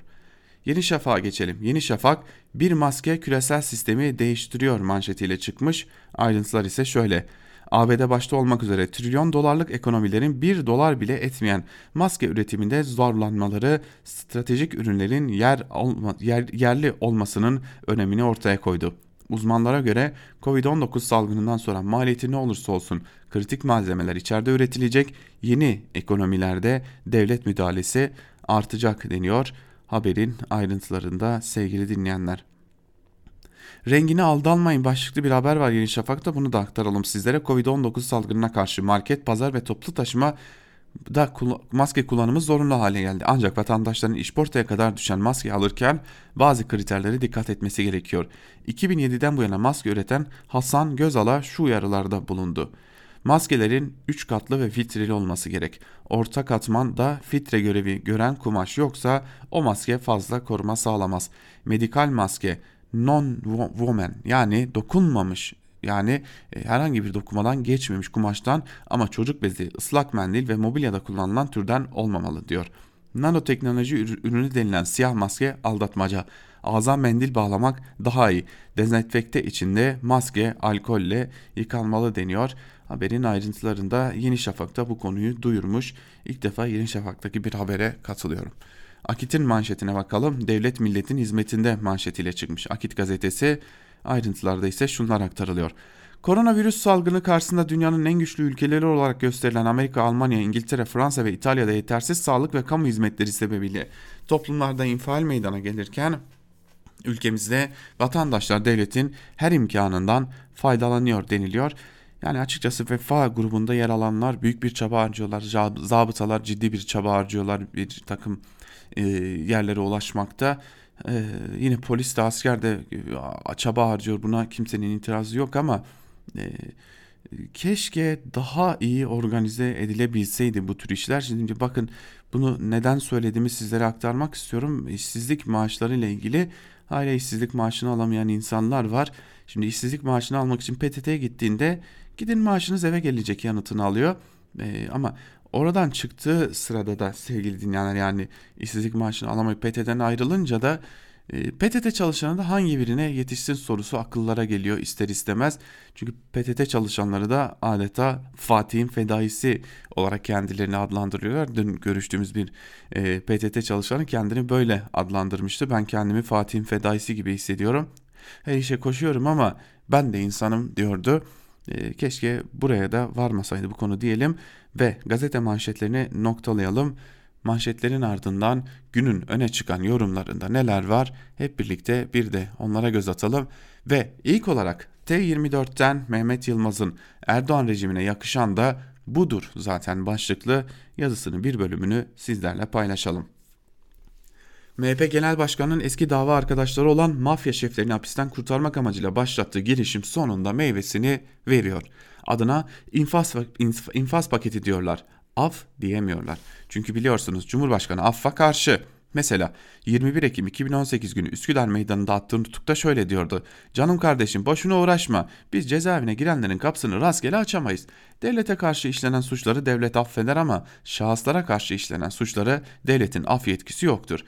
Yeni Şafak'a geçelim. Yeni Şafak bir maske küresel sistemi değiştiriyor manşetiyle çıkmış. Ayrıntılar ise şöyle. ABD başta olmak üzere trilyon dolarlık ekonomilerin 1 dolar bile etmeyen maske üretiminde zorlanmaları stratejik ürünlerin yer, olma, yer yerli olmasının önemini ortaya koydu. Uzmanlara göre Covid-19 salgınından sonra maliyeti ne olursa olsun kritik malzemeler içeride üretilecek yeni ekonomilerde devlet müdahalesi artacak deniyor haberin ayrıntılarında sevgili dinleyenler. Rengine aldanmayın başlıklı bir haber var Yeni Şafak'ta bunu da aktaralım sizlere. Covid-19 salgınına karşı market, pazar ve toplu taşıma da maske kullanımı zorunlu hale geldi. Ancak vatandaşların işportaya kadar düşen maske alırken bazı kriterlere dikkat etmesi gerekiyor. 2007'den bu yana maske üreten Hasan Gözal'a şu uyarılarda bulundu. Maskelerin 3 katlı ve filtreli olması gerek. Orta katman da filtre görevi gören kumaş yoksa o maske fazla koruma sağlamaz. Medikal maske non-woman yani dokunmamış yani e, herhangi bir dokumadan geçmemiş kumaştan ama çocuk bezi, ıslak mendil ve mobilyada kullanılan türden olmamalı diyor. Nanoteknoloji ürünü denilen siyah maske aldatmaca. Ağza mendil bağlamak daha iyi. Dezenfekte içinde maske alkolle yıkanmalı deniyor. Haberin ayrıntılarında Yeni Şafak'ta bu konuyu duyurmuş. İlk defa Yeni Şafak'taki bir habere katılıyorum. Akit'in manşetine bakalım. Devlet milletin hizmetinde manşetiyle çıkmış. Akit gazetesi ayrıntılarda ise şunlar aktarılıyor. Koronavirüs salgını karşısında dünyanın en güçlü ülkeleri olarak gösterilen Amerika, Almanya, İngiltere, Fransa ve İtalya'da yetersiz sağlık ve kamu hizmetleri sebebiyle toplumlarda infial meydana gelirken ülkemizde vatandaşlar devletin her imkanından faydalanıyor deniliyor. Yani açıkçası vefa grubunda yer alanlar büyük bir çaba harcıyorlar. Zabıtalar ciddi bir çaba harcıyorlar bir takım yerlere ulaşmakta. E, yine polis de asker de çaba harcıyor buna kimsenin itirazı yok ama e, keşke daha iyi organize edilebilseydi bu tür işler. Şimdi bakın bunu neden söylediğimi sizlere aktarmak istiyorum. İşsizlik maaşları ile ilgili hala işsizlik maaşını alamayan insanlar var. Şimdi işsizlik maaşını almak için PTT'ye gittiğinde gidin maaşınız eve gelecek yanıtını alıyor. Ee, ama oradan çıktığı sırada da sevgili dinleyenler yani işsizlik maaşını alamayıp PTT'den ayrılınca da e, PTT çalışanı da hangi birine yetişsin sorusu akıllara geliyor ister istemez. Çünkü PTT çalışanları da adeta Fatih'in fedaisi olarak kendilerini adlandırıyorlar. Dün görüştüğümüz bir e, PTT çalışanı kendini böyle adlandırmıştı. Ben kendimi Fatih'in fedaisi gibi hissediyorum. Her işe koşuyorum ama ben de insanım diyordu. E, keşke buraya da varmasaydı bu konu diyelim ve gazete manşetlerini noktalayalım. Manşetlerin ardından günün öne çıkan yorumlarında neler var hep birlikte bir de onlara göz atalım ve ilk olarak T24'ten Mehmet Yılmaz'ın Erdoğan rejimine yakışan da budur zaten başlıklı yazısının bir bölümünü sizlerle paylaşalım. MHP Genel Başkanı'nın eski dava arkadaşları olan mafya şeflerini hapisten kurtarmak amacıyla başlattığı girişim sonunda meyvesini veriyor. Adına infaz, infaz paketi diyorlar. Af diyemiyorlar. Çünkü biliyorsunuz Cumhurbaşkanı affa karşı. Mesela 21 Ekim 2018 günü Üsküdar Meydanı'nda attığı nutukta şöyle diyordu. Canım kardeşim boşuna uğraşma. Biz cezaevine girenlerin kapısını rastgele açamayız. Devlete karşı işlenen suçları devlet affeder ama şahıslara karşı işlenen suçları devletin af yetkisi yoktur.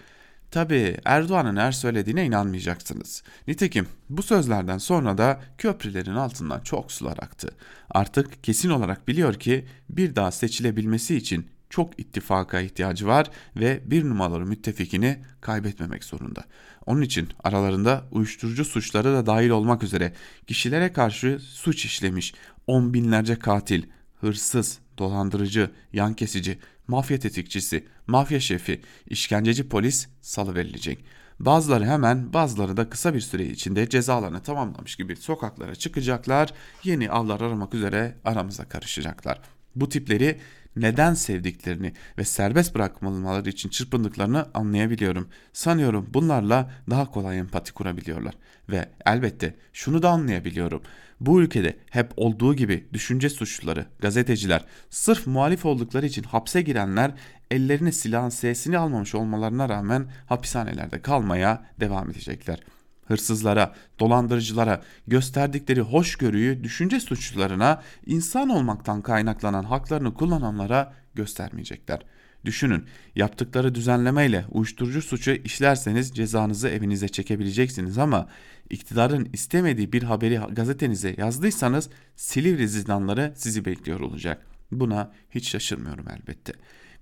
Tabi Erdoğan'ın her söylediğine inanmayacaksınız. Nitekim bu sözlerden sonra da köprülerin altından çok sular aktı. Artık kesin olarak biliyor ki bir daha seçilebilmesi için çok ittifaka ihtiyacı var ve bir numaralı müttefikini kaybetmemek zorunda. Onun için aralarında uyuşturucu suçları da dahil olmak üzere kişilere karşı suç işlemiş on binlerce katil, hırsız, dolandırıcı, yan kesici, mafya tetikçisi, mafya şefi, işkenceci polis salı verilecek. Bazıları hemen bazıları da kısa bir süre içinde cezalarını tamamlamış gibi sokaklara çıkacaklar, yeni avlar aramak üzere aramıza karışacaklar. Bu tipleri neden sevdiklerini ve serbest bırakmaları için çırpındıklarını anlayabiliyorum. Sanıyorum bunlarla daha kolay empati kurabiliyorlar. Ve elbette şunu da anlayabiliyorum. Bu ülkede hep olduğu gibi düşünce suçluları, gazeteciler, sırf muhalif oldukları için hapse girenler ellerine silahın sesini almamış olmalarına rağmen hapishanelerde kalmaya devam edecekler. Hırsızlara, dolandırıcılara gösterdikleri hoşgörüyü düşünce suçlularına, insan olmaktan kaynaklanan haklarını kullananlara göstermeyecekler. Düşünün, yaptıkları düzenlemeyle uyuşturucu suçu işlerseniz cezanızı evinize çekebileceksiniz ama iktidarın istemediği bir haberi gazetenize yazdıysanız Silivri zindanları sizi bekliyor olacak. Buna hiç şaşırmıyorum elbette.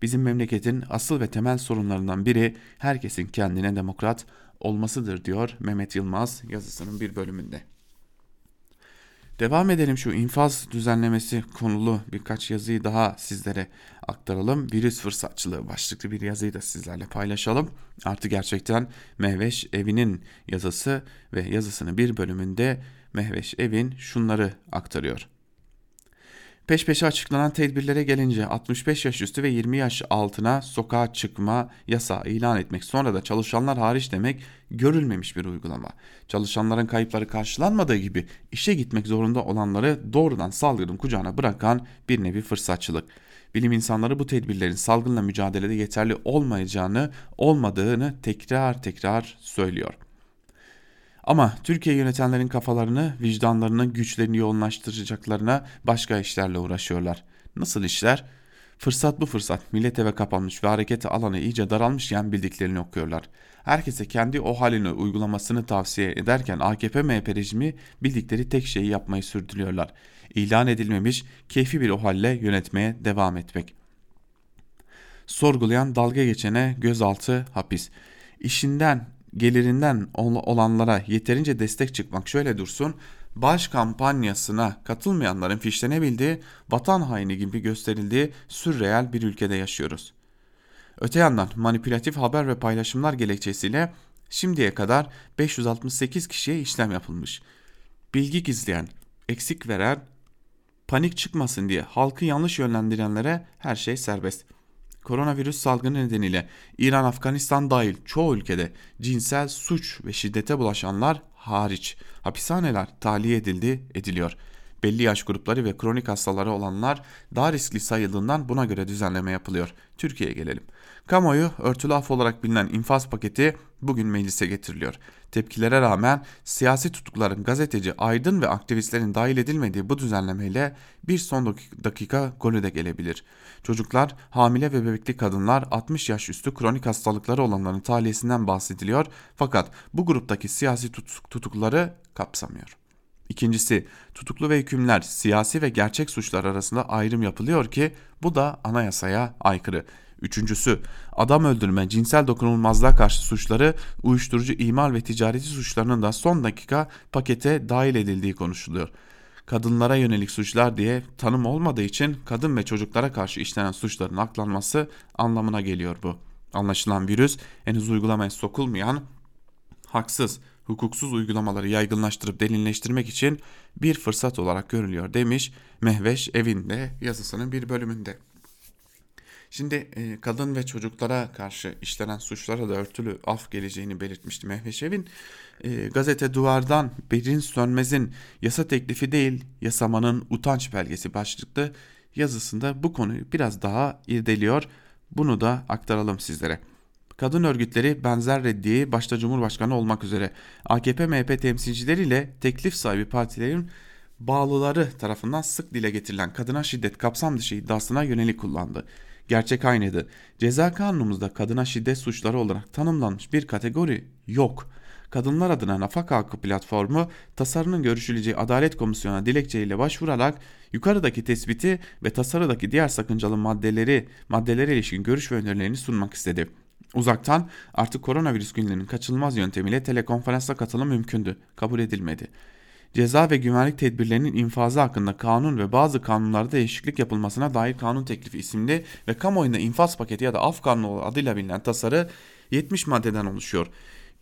Bizim memleketin asıl ve temel sorunlarından biri herkesin kendine demokrat olmasıdır diyor Mehmet Yılmaz yazısının bir bölümünde. Devam edelim şu infaz düzenlemesi konulu birkaç yazıyı daha sizlere aktaralım. Virüs fırsatçılığı başlıklı bir yazıyı da sizlerle paylaşalım. Artı gerçekten Mehveş Evi'nin yazısı ve yazısının bir bölümünde Mehveş Evin şunları aktarıyor. Peş peşe açıklanan tedbirlere gelince 65 yaş üstü ve 20 yaş altına sokağa çıkma yasağı ilan etmek sonra da çalışanlar hariç demek görülmemiş bir uygulama. Çalışanların kayıpları karşılanmadığı gibi işe gitmek zorunda olanları doğrudan salgının kucağına bırakan bir nevi fırsatçılık. Bilim insanları bu tedbirlerin salgınla mücadelede yeterli olmayacağını, olmadığını tekrar tekrar söylüyor. Ama Türkiye yönetenlerin kafalarını, vicdanlarını, güçlerini yoğunlaştıracaklarına başka işlerle uğraşıyorlar. Nasıl işler? Fırsat bu fırsat. Millet eve kapanmış ve hareket alanı iyice daralmışken bildiklerini okuyorlar. Herkese kendi o halini uygulamasını tavsiye ederken AKP MHP rejimi bildikleri tek şeyi yapmayı sürdürüyorlar. İlan edilmemiş keyfi bir o halle yönetmeye devam etmek. Sorgulayan dalga geçene gözaltı hapis. İşinden gelirinden olanlara yeterince destek çıkmak şöyle dursun. Baş kampanyasına katılmayanların fişlenebildiği, vatan haini gibi gösterildiği sürreel bir ülkede yaşıyoruz. Öte yandan manipülatif haber ve paylaşımlar gerekçesiyle şimdiye kadar 568 kişiye işlem yapılmış. Bilgi gizleyen, eksik veren, panik çıkmasın diye halkı yanlış yönlendirenlere her şey serbest. Koronavirüs salgını nedeniyle İran, Afganistan dahil çoğu ülkede cinsel suç ve şiddete bulaşanlar hariç hapishaneler tahliye edildi ediliyor. Belli yaş grupları ve kronik hastaları olanlar daha riskli sayıldığından buna göre düzenleme yapılıyor. Türkiye'ye gelelim. Kamuoyu örtülü af olarak bilinen infaz paketi bugün meclise getiriliyor. Tepkilere rağmen siyasi tutukların gazeteci, aydın ve aktivistlerin dahil edilmediği bu düzenlemeyle bir son dakika golü de gelebilir. Çocuklar, hamile ve bebekli kadınlar, 60 yaş üstü kronik hastalıkları olanların tahliyesinden bahsediliyor fakat bu gruptaki siyasi tutukları kapsamıyor. İkincisi, tutuklu ve hükümler siyasi ve gerçek suçlar arasında ayrım yapılıyor ki bu da anayasaya aykırı. Üçüncüsü, adam öldürme, cinsel dokunulmazlığa karşı suçları, uyuşturucu imal ve ticareti suçlarının da son dakika pakete dahil edildiği konuşuluyor. Kadınlara yönelik suçlar diye tanım olmadığı için kadın ve çocuklara karşı işlenen suçların aklanması anlamına geliyor bu. Anlaşılan virüs henüz uygulamaya sokulmayan haksız, hukuksuz uygulamaları yaygınlaştırıp derinleştirmek için bir fırsat olarak görülüyor demiş Mehveş evinde yazısının bir bölümünde. Şimdi e, kadın ve çocuklara karşı işlenen suçlara da örtülü af geleceğini belirtmişti Mehveşev'in. E, gazete Duvar'dan Berin Sönmez'in yasa teklifi değil yasamanın utanç belgesi başlıklı yazısında bu konuyu biraz daha irdeliyor. Bunu da aktaralım sizlere. Kadın örgütleri benzer reddiyeyi başta Cumhurbaşkanı olmak üzere AKP MHP temsilcileriyle teklif sahibi partilerin bağlıları tarafından sık dile getirilen kadına şiddet kapsam dışı iddiasına yönelik kullandı gerçek aynıydı. Ceza kanunumuzda kadına şiddet suçları olarak tanımlanmış bir kategori yok. Kadınlar adına nafaka hakkı platformu tasarının görüşüleceği Adalet Komisyonu'na dilekçeyle başvurarak yukarıdaki tespiti ve tasarıdaki diğer sakıncalı maddeleri maddelere ilişkin görüş ve önerilerini sunmak istedi. Uzaktan artık koronavirüs günlerinin kaçınılmaz yöntemiyle telekonferansa katılım mümkündü. Kabul edilmedi ceza ve güvenlik tedbirlerinin infazı hakkında kanun ve bazı kanunlarda değişiklik yapılmasına dair kanun teklifi isimli ve kamuoyunda infaz paketi ya da af kanunu adıyla bilinen tasarı 70 maddeden oluşuyor.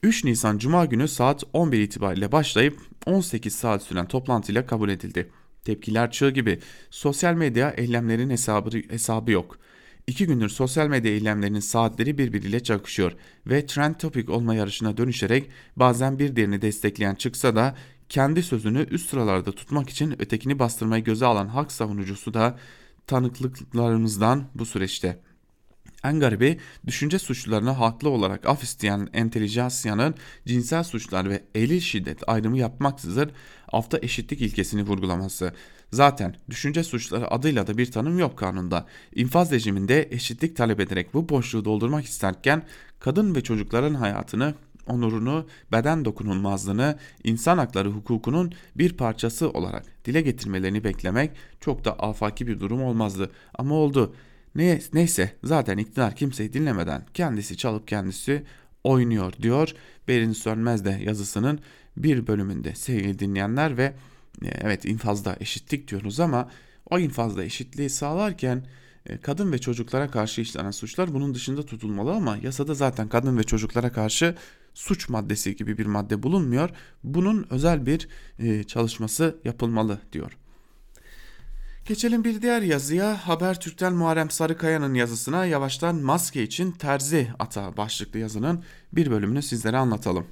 3 Nisan Cuma günü saat 11 itibariyle başlayıp 18 saat süren toplantıyla kabul edildi. Tepkiler çığ gibi. Sosyal medya eylemlerin hesabı, hesabı yok. İki gündür sosyal medya eylemlerinin saatleri birbiriyle çakışıyor ve trend topic olma yarışına dönüşerek bazen bir diğerini destekleyen çıksa da kendi sözünü üst sıralarda tutmak için ötekini bastırmayı göze alan hak savunucusu da tanıklıklarımızdan bu süreçte. En garibi düşünce suçlularına haklı olarak af isteyen entelijansiyanın cinsel suçlar ve eli şiddet ayrımı yapmaksızın afta eşitlik ilkesini vurgulaması. Zaten düşünce suçları adıyla da bir tanım yok kanunda. İnfaz rejiminde eşitlik talep ederek bu boşluğu doldurmak isterken kadın ve çocukların hayatını onurunu, beden dokunulmazlığını, insan hakları hukukunun bir parçası olarak dile getirmelerini beklemek çok da afaki bir durum olmazdı. Ama oldu. Ne, neyse zaten iktidar kimseyi dinlemeden kendisi çalıp kendisi oynuyor diyor. Berin Sönmez de yazısının bir bölümünde sevgili dinleyenler ve e, evet infazda eşitlik diyoruz ama o infazda eşitliği sağlarken e, kadın ve çocuklara karşı işlenen suçlar bunun dışında tutulmalı ama yasada zaten kadın ve çocuklara karşı suç maddesi gibi bir madde bulunmuyor. Bunun özel bir e, çalışması yapılmalı diyor. Geçelim bir diğer yazıya. Habertürk'ten Muharrem Sarıkaya'nın yazısına yavaştan maske için terzi ata başlıklı yazının bir bölümünü sizlere anlatalım.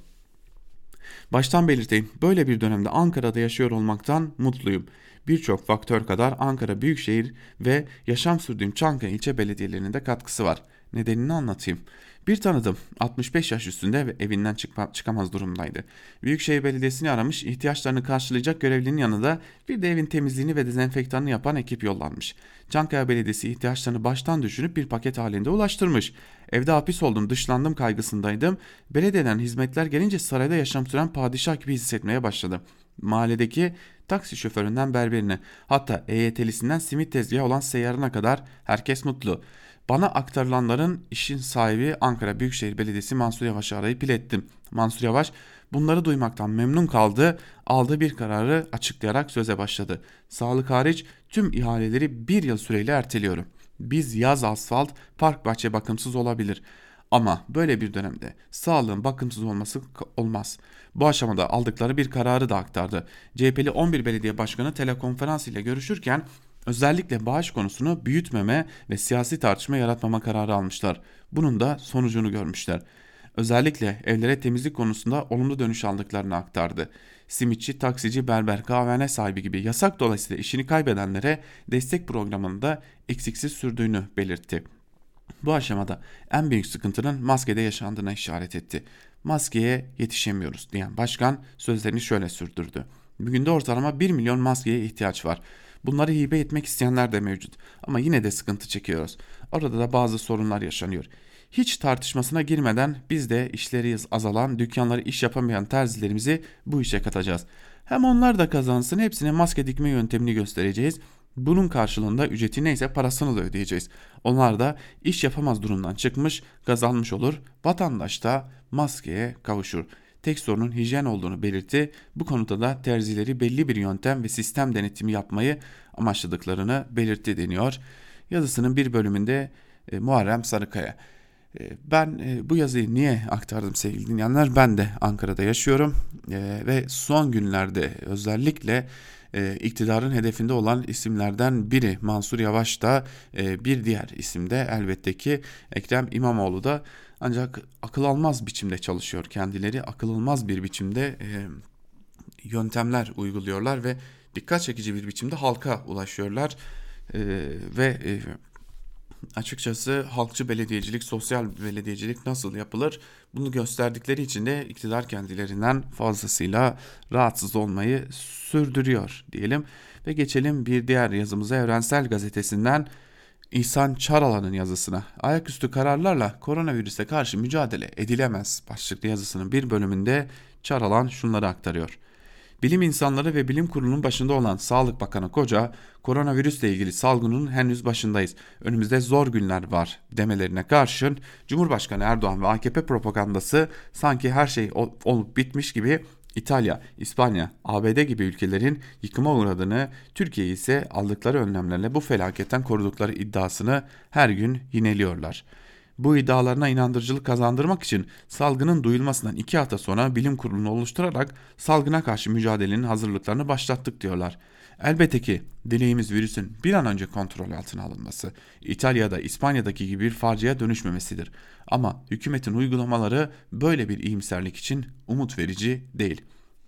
Baştan belirteyim böyle bir dönemde Ankara'da yaşıyor olmaktan mutluyum. Birçok faktör kadar Ankara Büyükşehir ve yaşam sürdüğüm Çankaya ilçe belediyelerinin de katkısı var. Nedenini anlatayım. Bir tanıdım 65 yaş üstünde ve evinden çıkma, çıkamaz durumdaydı. Büyükşehir Belediyesi'ni aramış ihtiyaçlarını karşılayacak görevlinin yanında bir de evin temizliğini ve dezenfektanını yapan ekip yollanmış. Çankaya Belediyesi ihtiyaçlarını baştan düşünüp bir paket halinde ulaştırmış. Evde hapis oldum dışlandım kaygısındaydım. Belediyeden hizmetler gelince sarayda yaşam süren padişah gibi hissetmeye başladım. Mahalledeki taksi şoföründen berberine hatta EYT'lisinden simit tezgahı olan seyyarına kadar herkes mutlu. Bana aktarılanların işin sahibi Ankara Büyükşehir Belediyesi Mansur Yavaş'ı arayıp ilettim. Mansur Yavaş bunları duymaktan memnun kaldı, aldığı bir kararı açıklayarak söze başladı. Sağlık hariç tüm ihaleleri bir yıl süreyle erteliyorum. Biz yaz asfalt, park bahçe bakımsız olabilir. Ama böyle bir dönemde sağlığın bakımsız olması olmaz. Bu aşamada aldıkları bir kararı da aktardı. CHP'li 11 belediye başkanı telekonferans ile görüşürken Özellikle bağış konusunu büyütmeme ve siyasi tartışma yaratmama kararı almışlar. Bunun da sonucunu görmüşler. Özellikle evlere temizlik konusunda olumlu dönüş aldıklarını aktardı. Simitçi, taksici, berber, kahvehane sahibi gibi yasak dolayısıyla işini kaybedenlere destek programında eksiksiz sürdüğünü belirtti. Bu aşamada en büyük sıkıntının maskede yaşandığına işaret etti. Maskeye yetişemiyoruz diyen başkan sözlerini şöyle sürdürdü. Bugün de ortalama 1 milyon maskeye ihtiyaç var. Bunları hibe etmek isteyenler de mevcut. Ama yine de sıkıntı çekiyoruz. Orada da bazı sorunlar yaşanıyor. Hiç tartışmasına girmeden biz de işleri azalan, dükkanları iş yapamayan terzilerimizi bu işe katacağız. Hem onlar da kazansın hepsine maske dikme yöntemini göstereceğiz. Bunun karşılığında ücreti neyse parasını da ödeyeceğiz. Onlar da iş yapamaz durumdan çıkmış, kazanmış olur. Vatandaş da maskeye kavuşur tek sorunun hijyen olduğunu belirtti. Bu konuda da terzileri belli bir yöntem ve sistem denetimi yapmayı amaçladıklarını belirtti deniyor. Yazısının bir bölümünde e, Muharrem Sarıkaya. E, ben e, bu yazıyı niye aktardım sevgili dinleyenler? Ben de Ankara'da yaşıyorum e, ve son günlerde özellikle iktidarın hedefinde olan isimlerden biri Mansur Yavaş da bir diğer isimde elbette ki Ekrem İmamoğlu da ancak akıl almaz biçimde çalışıyor kendileri. Akıl almaz bir biçimde e, yöntemler uyguluyorlar ve dikkat çekici bir biçimde halka ulaşıyorlar. E, ve e, açıkçası halkçı belediyecilik, sosyal belediyecilik nasıl yapılır? Bunu gösterdikleri için de iktidar kendilerinden fazlasıyla rahatsız olmayı sürdürüyor diyelim. Ve geçelim bir diğer yazımıza Evrensel Gazetesi'nden İhsan Çaralan'ın yazısına ayaküstü kararlarla koronavirüse karşı mücadele edilemez başlıklı yazısının bir bölümünde Çaralan şunları aktarıyor. Bilim insanları ve bilim kurulunun başında olan Sağlık Bakanı Koca, koronavirüsle ilgili salgının henüz başındayız. Önümüzde zor günler var demelerine karşın Cumhurbaşkanı Erdoğan ve AKP propagandası sanki her şey olup bitmiş gibi İtalya, İspanya, ABD gibi ülkelerin yıkıma uğradığını, Türkiye ise aldıkları önlemlerle bu felaketten korudukları iddiasını her gün yineliyorlar. Bu iddialarına inandırıcılık kazandırmak için salgının duyulmasından iki hafta sonra bilim kurulunu oluşturarak salgına karşı mücadelenin hazırlıklarını başlattık diyorlar. Elbette ki dileğimiz virüsün bir an önce kontrol altına alınması, İtalya'da, İspanya'daki gibi bir faciaya dönüşmemesidir. Ama hükümetin uygulamaları böyle bir iyimserlik için umut verici değil.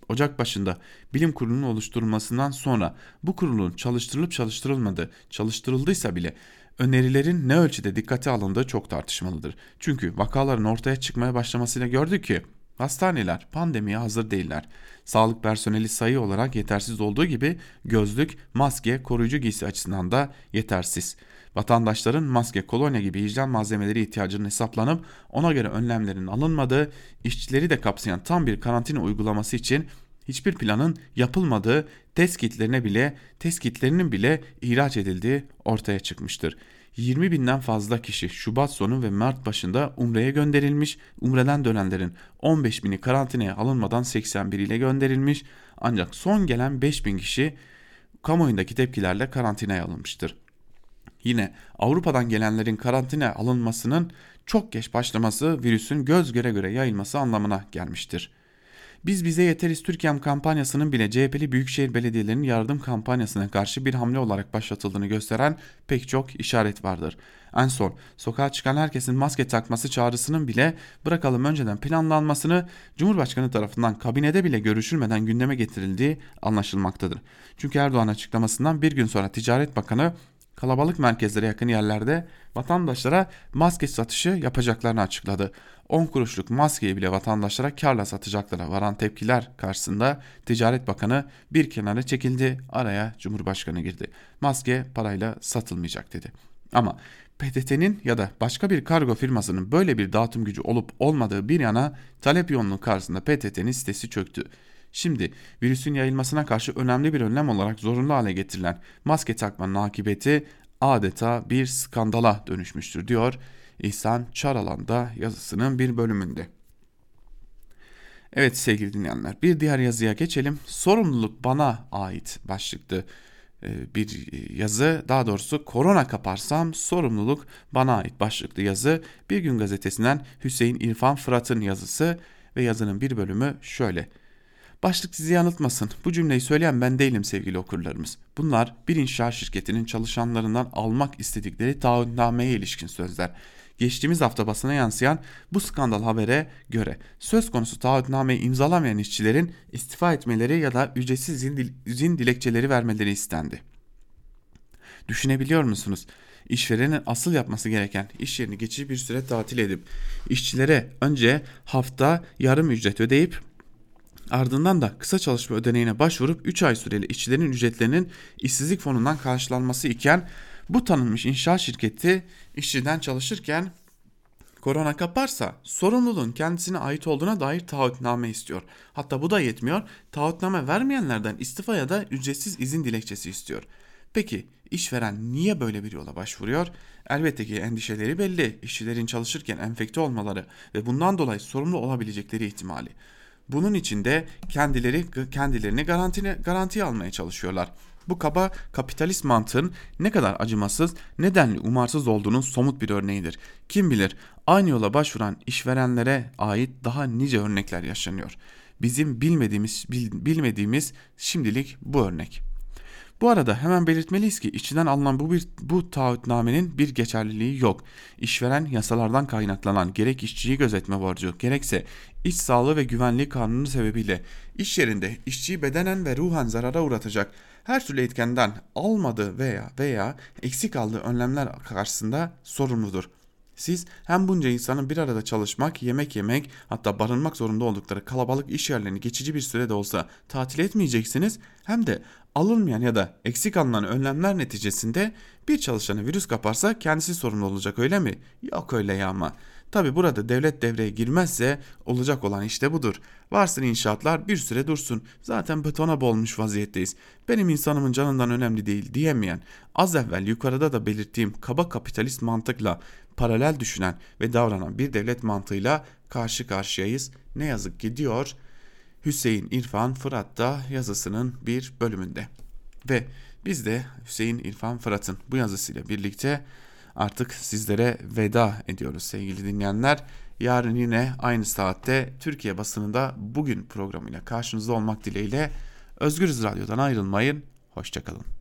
Ocak başında bilim kurulunun oluşturulmasından sonra bu kurulun çalıştırılıp çalıştırılmadığı, çalıştırıldıysa bile önerilerin ne ölçüde dikkate alındığı çok tartışmalıdır. Çünkü vakaların ortaya çıkmaya başlamasıyla gördük ki hastaneler pandemiye hazır değiller. Sağlık personeli sayı olarak yetersiz olduğu gibi gözlük, maske, koruyucu giysi açısından da yetersiz. Vatandaşların maske, kolonya gibi hijyen malzemeleri ihtiyacının hesaplanıp ona göre önlemlerin alınmadığı, işçileri de kapsayan tam bir karantina uygulaması için hiçbir planın yapılmadığı, test kitlerine bile, test kitlerinin bile ihraç edildiği ortaya çıkmıştır. 20 binden fazla kişi Şubat sonu ve Mart başında Umre'ye gönderilmiş, Umre'den dönenlerin 15 bini karantinaya alınmadan 81 ile gönderilmiş ancak son gelen 5 bin kişi kamuoyundaki tepkilerle karantinaya alınmıştır. Yine Avrupa'dan gelenlerin karantina alınmasının çok geç başlaması virüsün göz göre göre yayılması anlamına gelmiştir. Biz bize yeteriz Türkiye'm kampanyasının bile CHP'li büyükşehir belediyelerinin yardım kampanyasına karşı bir hamle olarak başlatıldığını gösteren pek çok işaret vardır. En son sokağa çıkan herkesin maske takması çağrısının bile bırakalım önceden planlanmasını Cumhurbaşkanı tarafından kabinede bile görüşülmeden gündeme getirildiği anlaşılmaktadır. Çünkü Erdoğan açıklamasından bir gün sonra Ticaret Bakanı kalabalık merkezlere yakın yerlerde vatandaşlara maske satışı yapacaklarını açıkladı. 10 kuruşluk maskeyi bile vatandaşlara karla satacaklara varan tepkiler karşısında Ticaret Bakanı bir kenara çekildi, araya Cumhurbaşkanı girdi. Maske parayla satılmayacak dedi. Ama PTT'nin ya da başka bir kargo firmasının böyle bir dağıtım gücü olup olmadığı bir yana talep yoğunluğu karşısında PTT'nin sitesi çöktü. Şimdi virüsün yayılmasına karşı önemli bir önlem olarak zorunlu hale getirilen maske takmanın akıbeti adeta bir skandala dönüşmüştür diyor İhsan Çaralan'da yazısının bir bölümünde. Evet sevgili dinleyenler bir diğer yazıya geçelim. Sorumluluk bana ait başlıklı e, bir yazı daha doğrusu korona kaparsam sorumluluk bana ait başlıklı yazı Bir Gün Gazetesi'nden Hüseyin İrfan Fırat'ın yazısı ve yazının bir bölümü şöyle. Başlık sizi yanıltmasın. Bu cümleyi söyleyen ben değilim sevgili okurlarımız. Bunlar bir inşaat şirketinin çalışanlarından almak istedikleri taahhütnameye ilişkin sözler. Geçtiğimiz hafta basına yansıyan bu skandal habere göre söz konusu taahhütnameyi imzalamayan işçilerin istifa etmeleri ya da ücretsiz izin, dilekçeleri vermeleri istendi. Düşünebiliyor musunuz? İşverenin asıl yapması gereken iş yerini geçici bir süre tatil edip işçilere önce hafta yarım ücret ödeyip Ardından da kısa çalışma ödeneğine başvurup 3 ay süreli işçilerin ücretlerinin işsizlik fonundan karşılanması iken bu tanınmış inşaat şirketi işçiden çalışırken korona kaparsa sorumluluğun kendisine ait olduğuna dair taahhütname istiyor. Hatta bu da yetmiyor. Taahhütname vermeyenlerden istifa ya da ücretsiz izin dilekçesi istiyor. Peki işveren niye böyle bir yola başvuruyor? Elbette ki endişeleri belli. İşçilerin çalışırken enfekte olmaları ve bundan dolayı sorumlu olabilecekleri ihtimali. Bunun için de kendileri kendilerini garantine, garantiye almaya çalışıyorlar. Bu kaba kapitalist mantığın ne kadar acımasız, nedenli umarsız olduğunun somut bir örneğidir. Kim bilir aynı yola başvuran işverenlere ait daha nice örnekler yaşanıyor. Bizim bilmediğimiz bilmediğimiz şimdilik bu örnek. Bu arada hemen belirtmeliyiz ki işçiden alınan bu bir bu taahhütnamenin bir geçerliliği yok. İşveren yasalardan kaynaklanan gerek işçiyi gözetme borcu gerekse iş sağlığı ve güvenliği kanunu sebebiyle iş yerinde işçiyi bedenen ve ruhen zarara uğratacak her türlü etkenden almadığı veya veya eksik aldığı önlemler karşısında sorumludur. Siz hem bunca insanın bir arada çalışmak, yemek yemek hatta barınmak zorunda oldukları kalabalık iş yerlerini geçici bir sürede olsa tatil etmeyeceksiniz hem de alınmayan ya da eksik alınan önlemler neticesinde bir çalışanı virüs kaparsa kendisi sorumlu olacak öyle mi? Yok öyle ya ama. Tabi burada devlet devreye girmezse olacak olan işte budur. Varsın inşaatlar bir süre dursun. Zaten betona bolmuş vaziyetteyiz. Benim insanımın canından önemli değil diyemeyen, az evvel yukarıda da belirttiğim kaba kapitalist mantıkla paralel düşünen ve davranan bir devlet mantığıyla karşı karşıyayız. Ne yazık ki diyor Hüseyin İrfan Fırat'ta yazısının bir bölümünde. Ve biz de Hüseyin İrfan Fırat'ın bu yazısıyla birlikte artık sizlere veda ediyoruz sevgili dinleyenler. Yarın yine aynı saatte Türkiye basınında bugün programıyla karşınızda olmak dileğiyle Özgürüz Radyo'dan ayrılmayın. Hoşçakalın.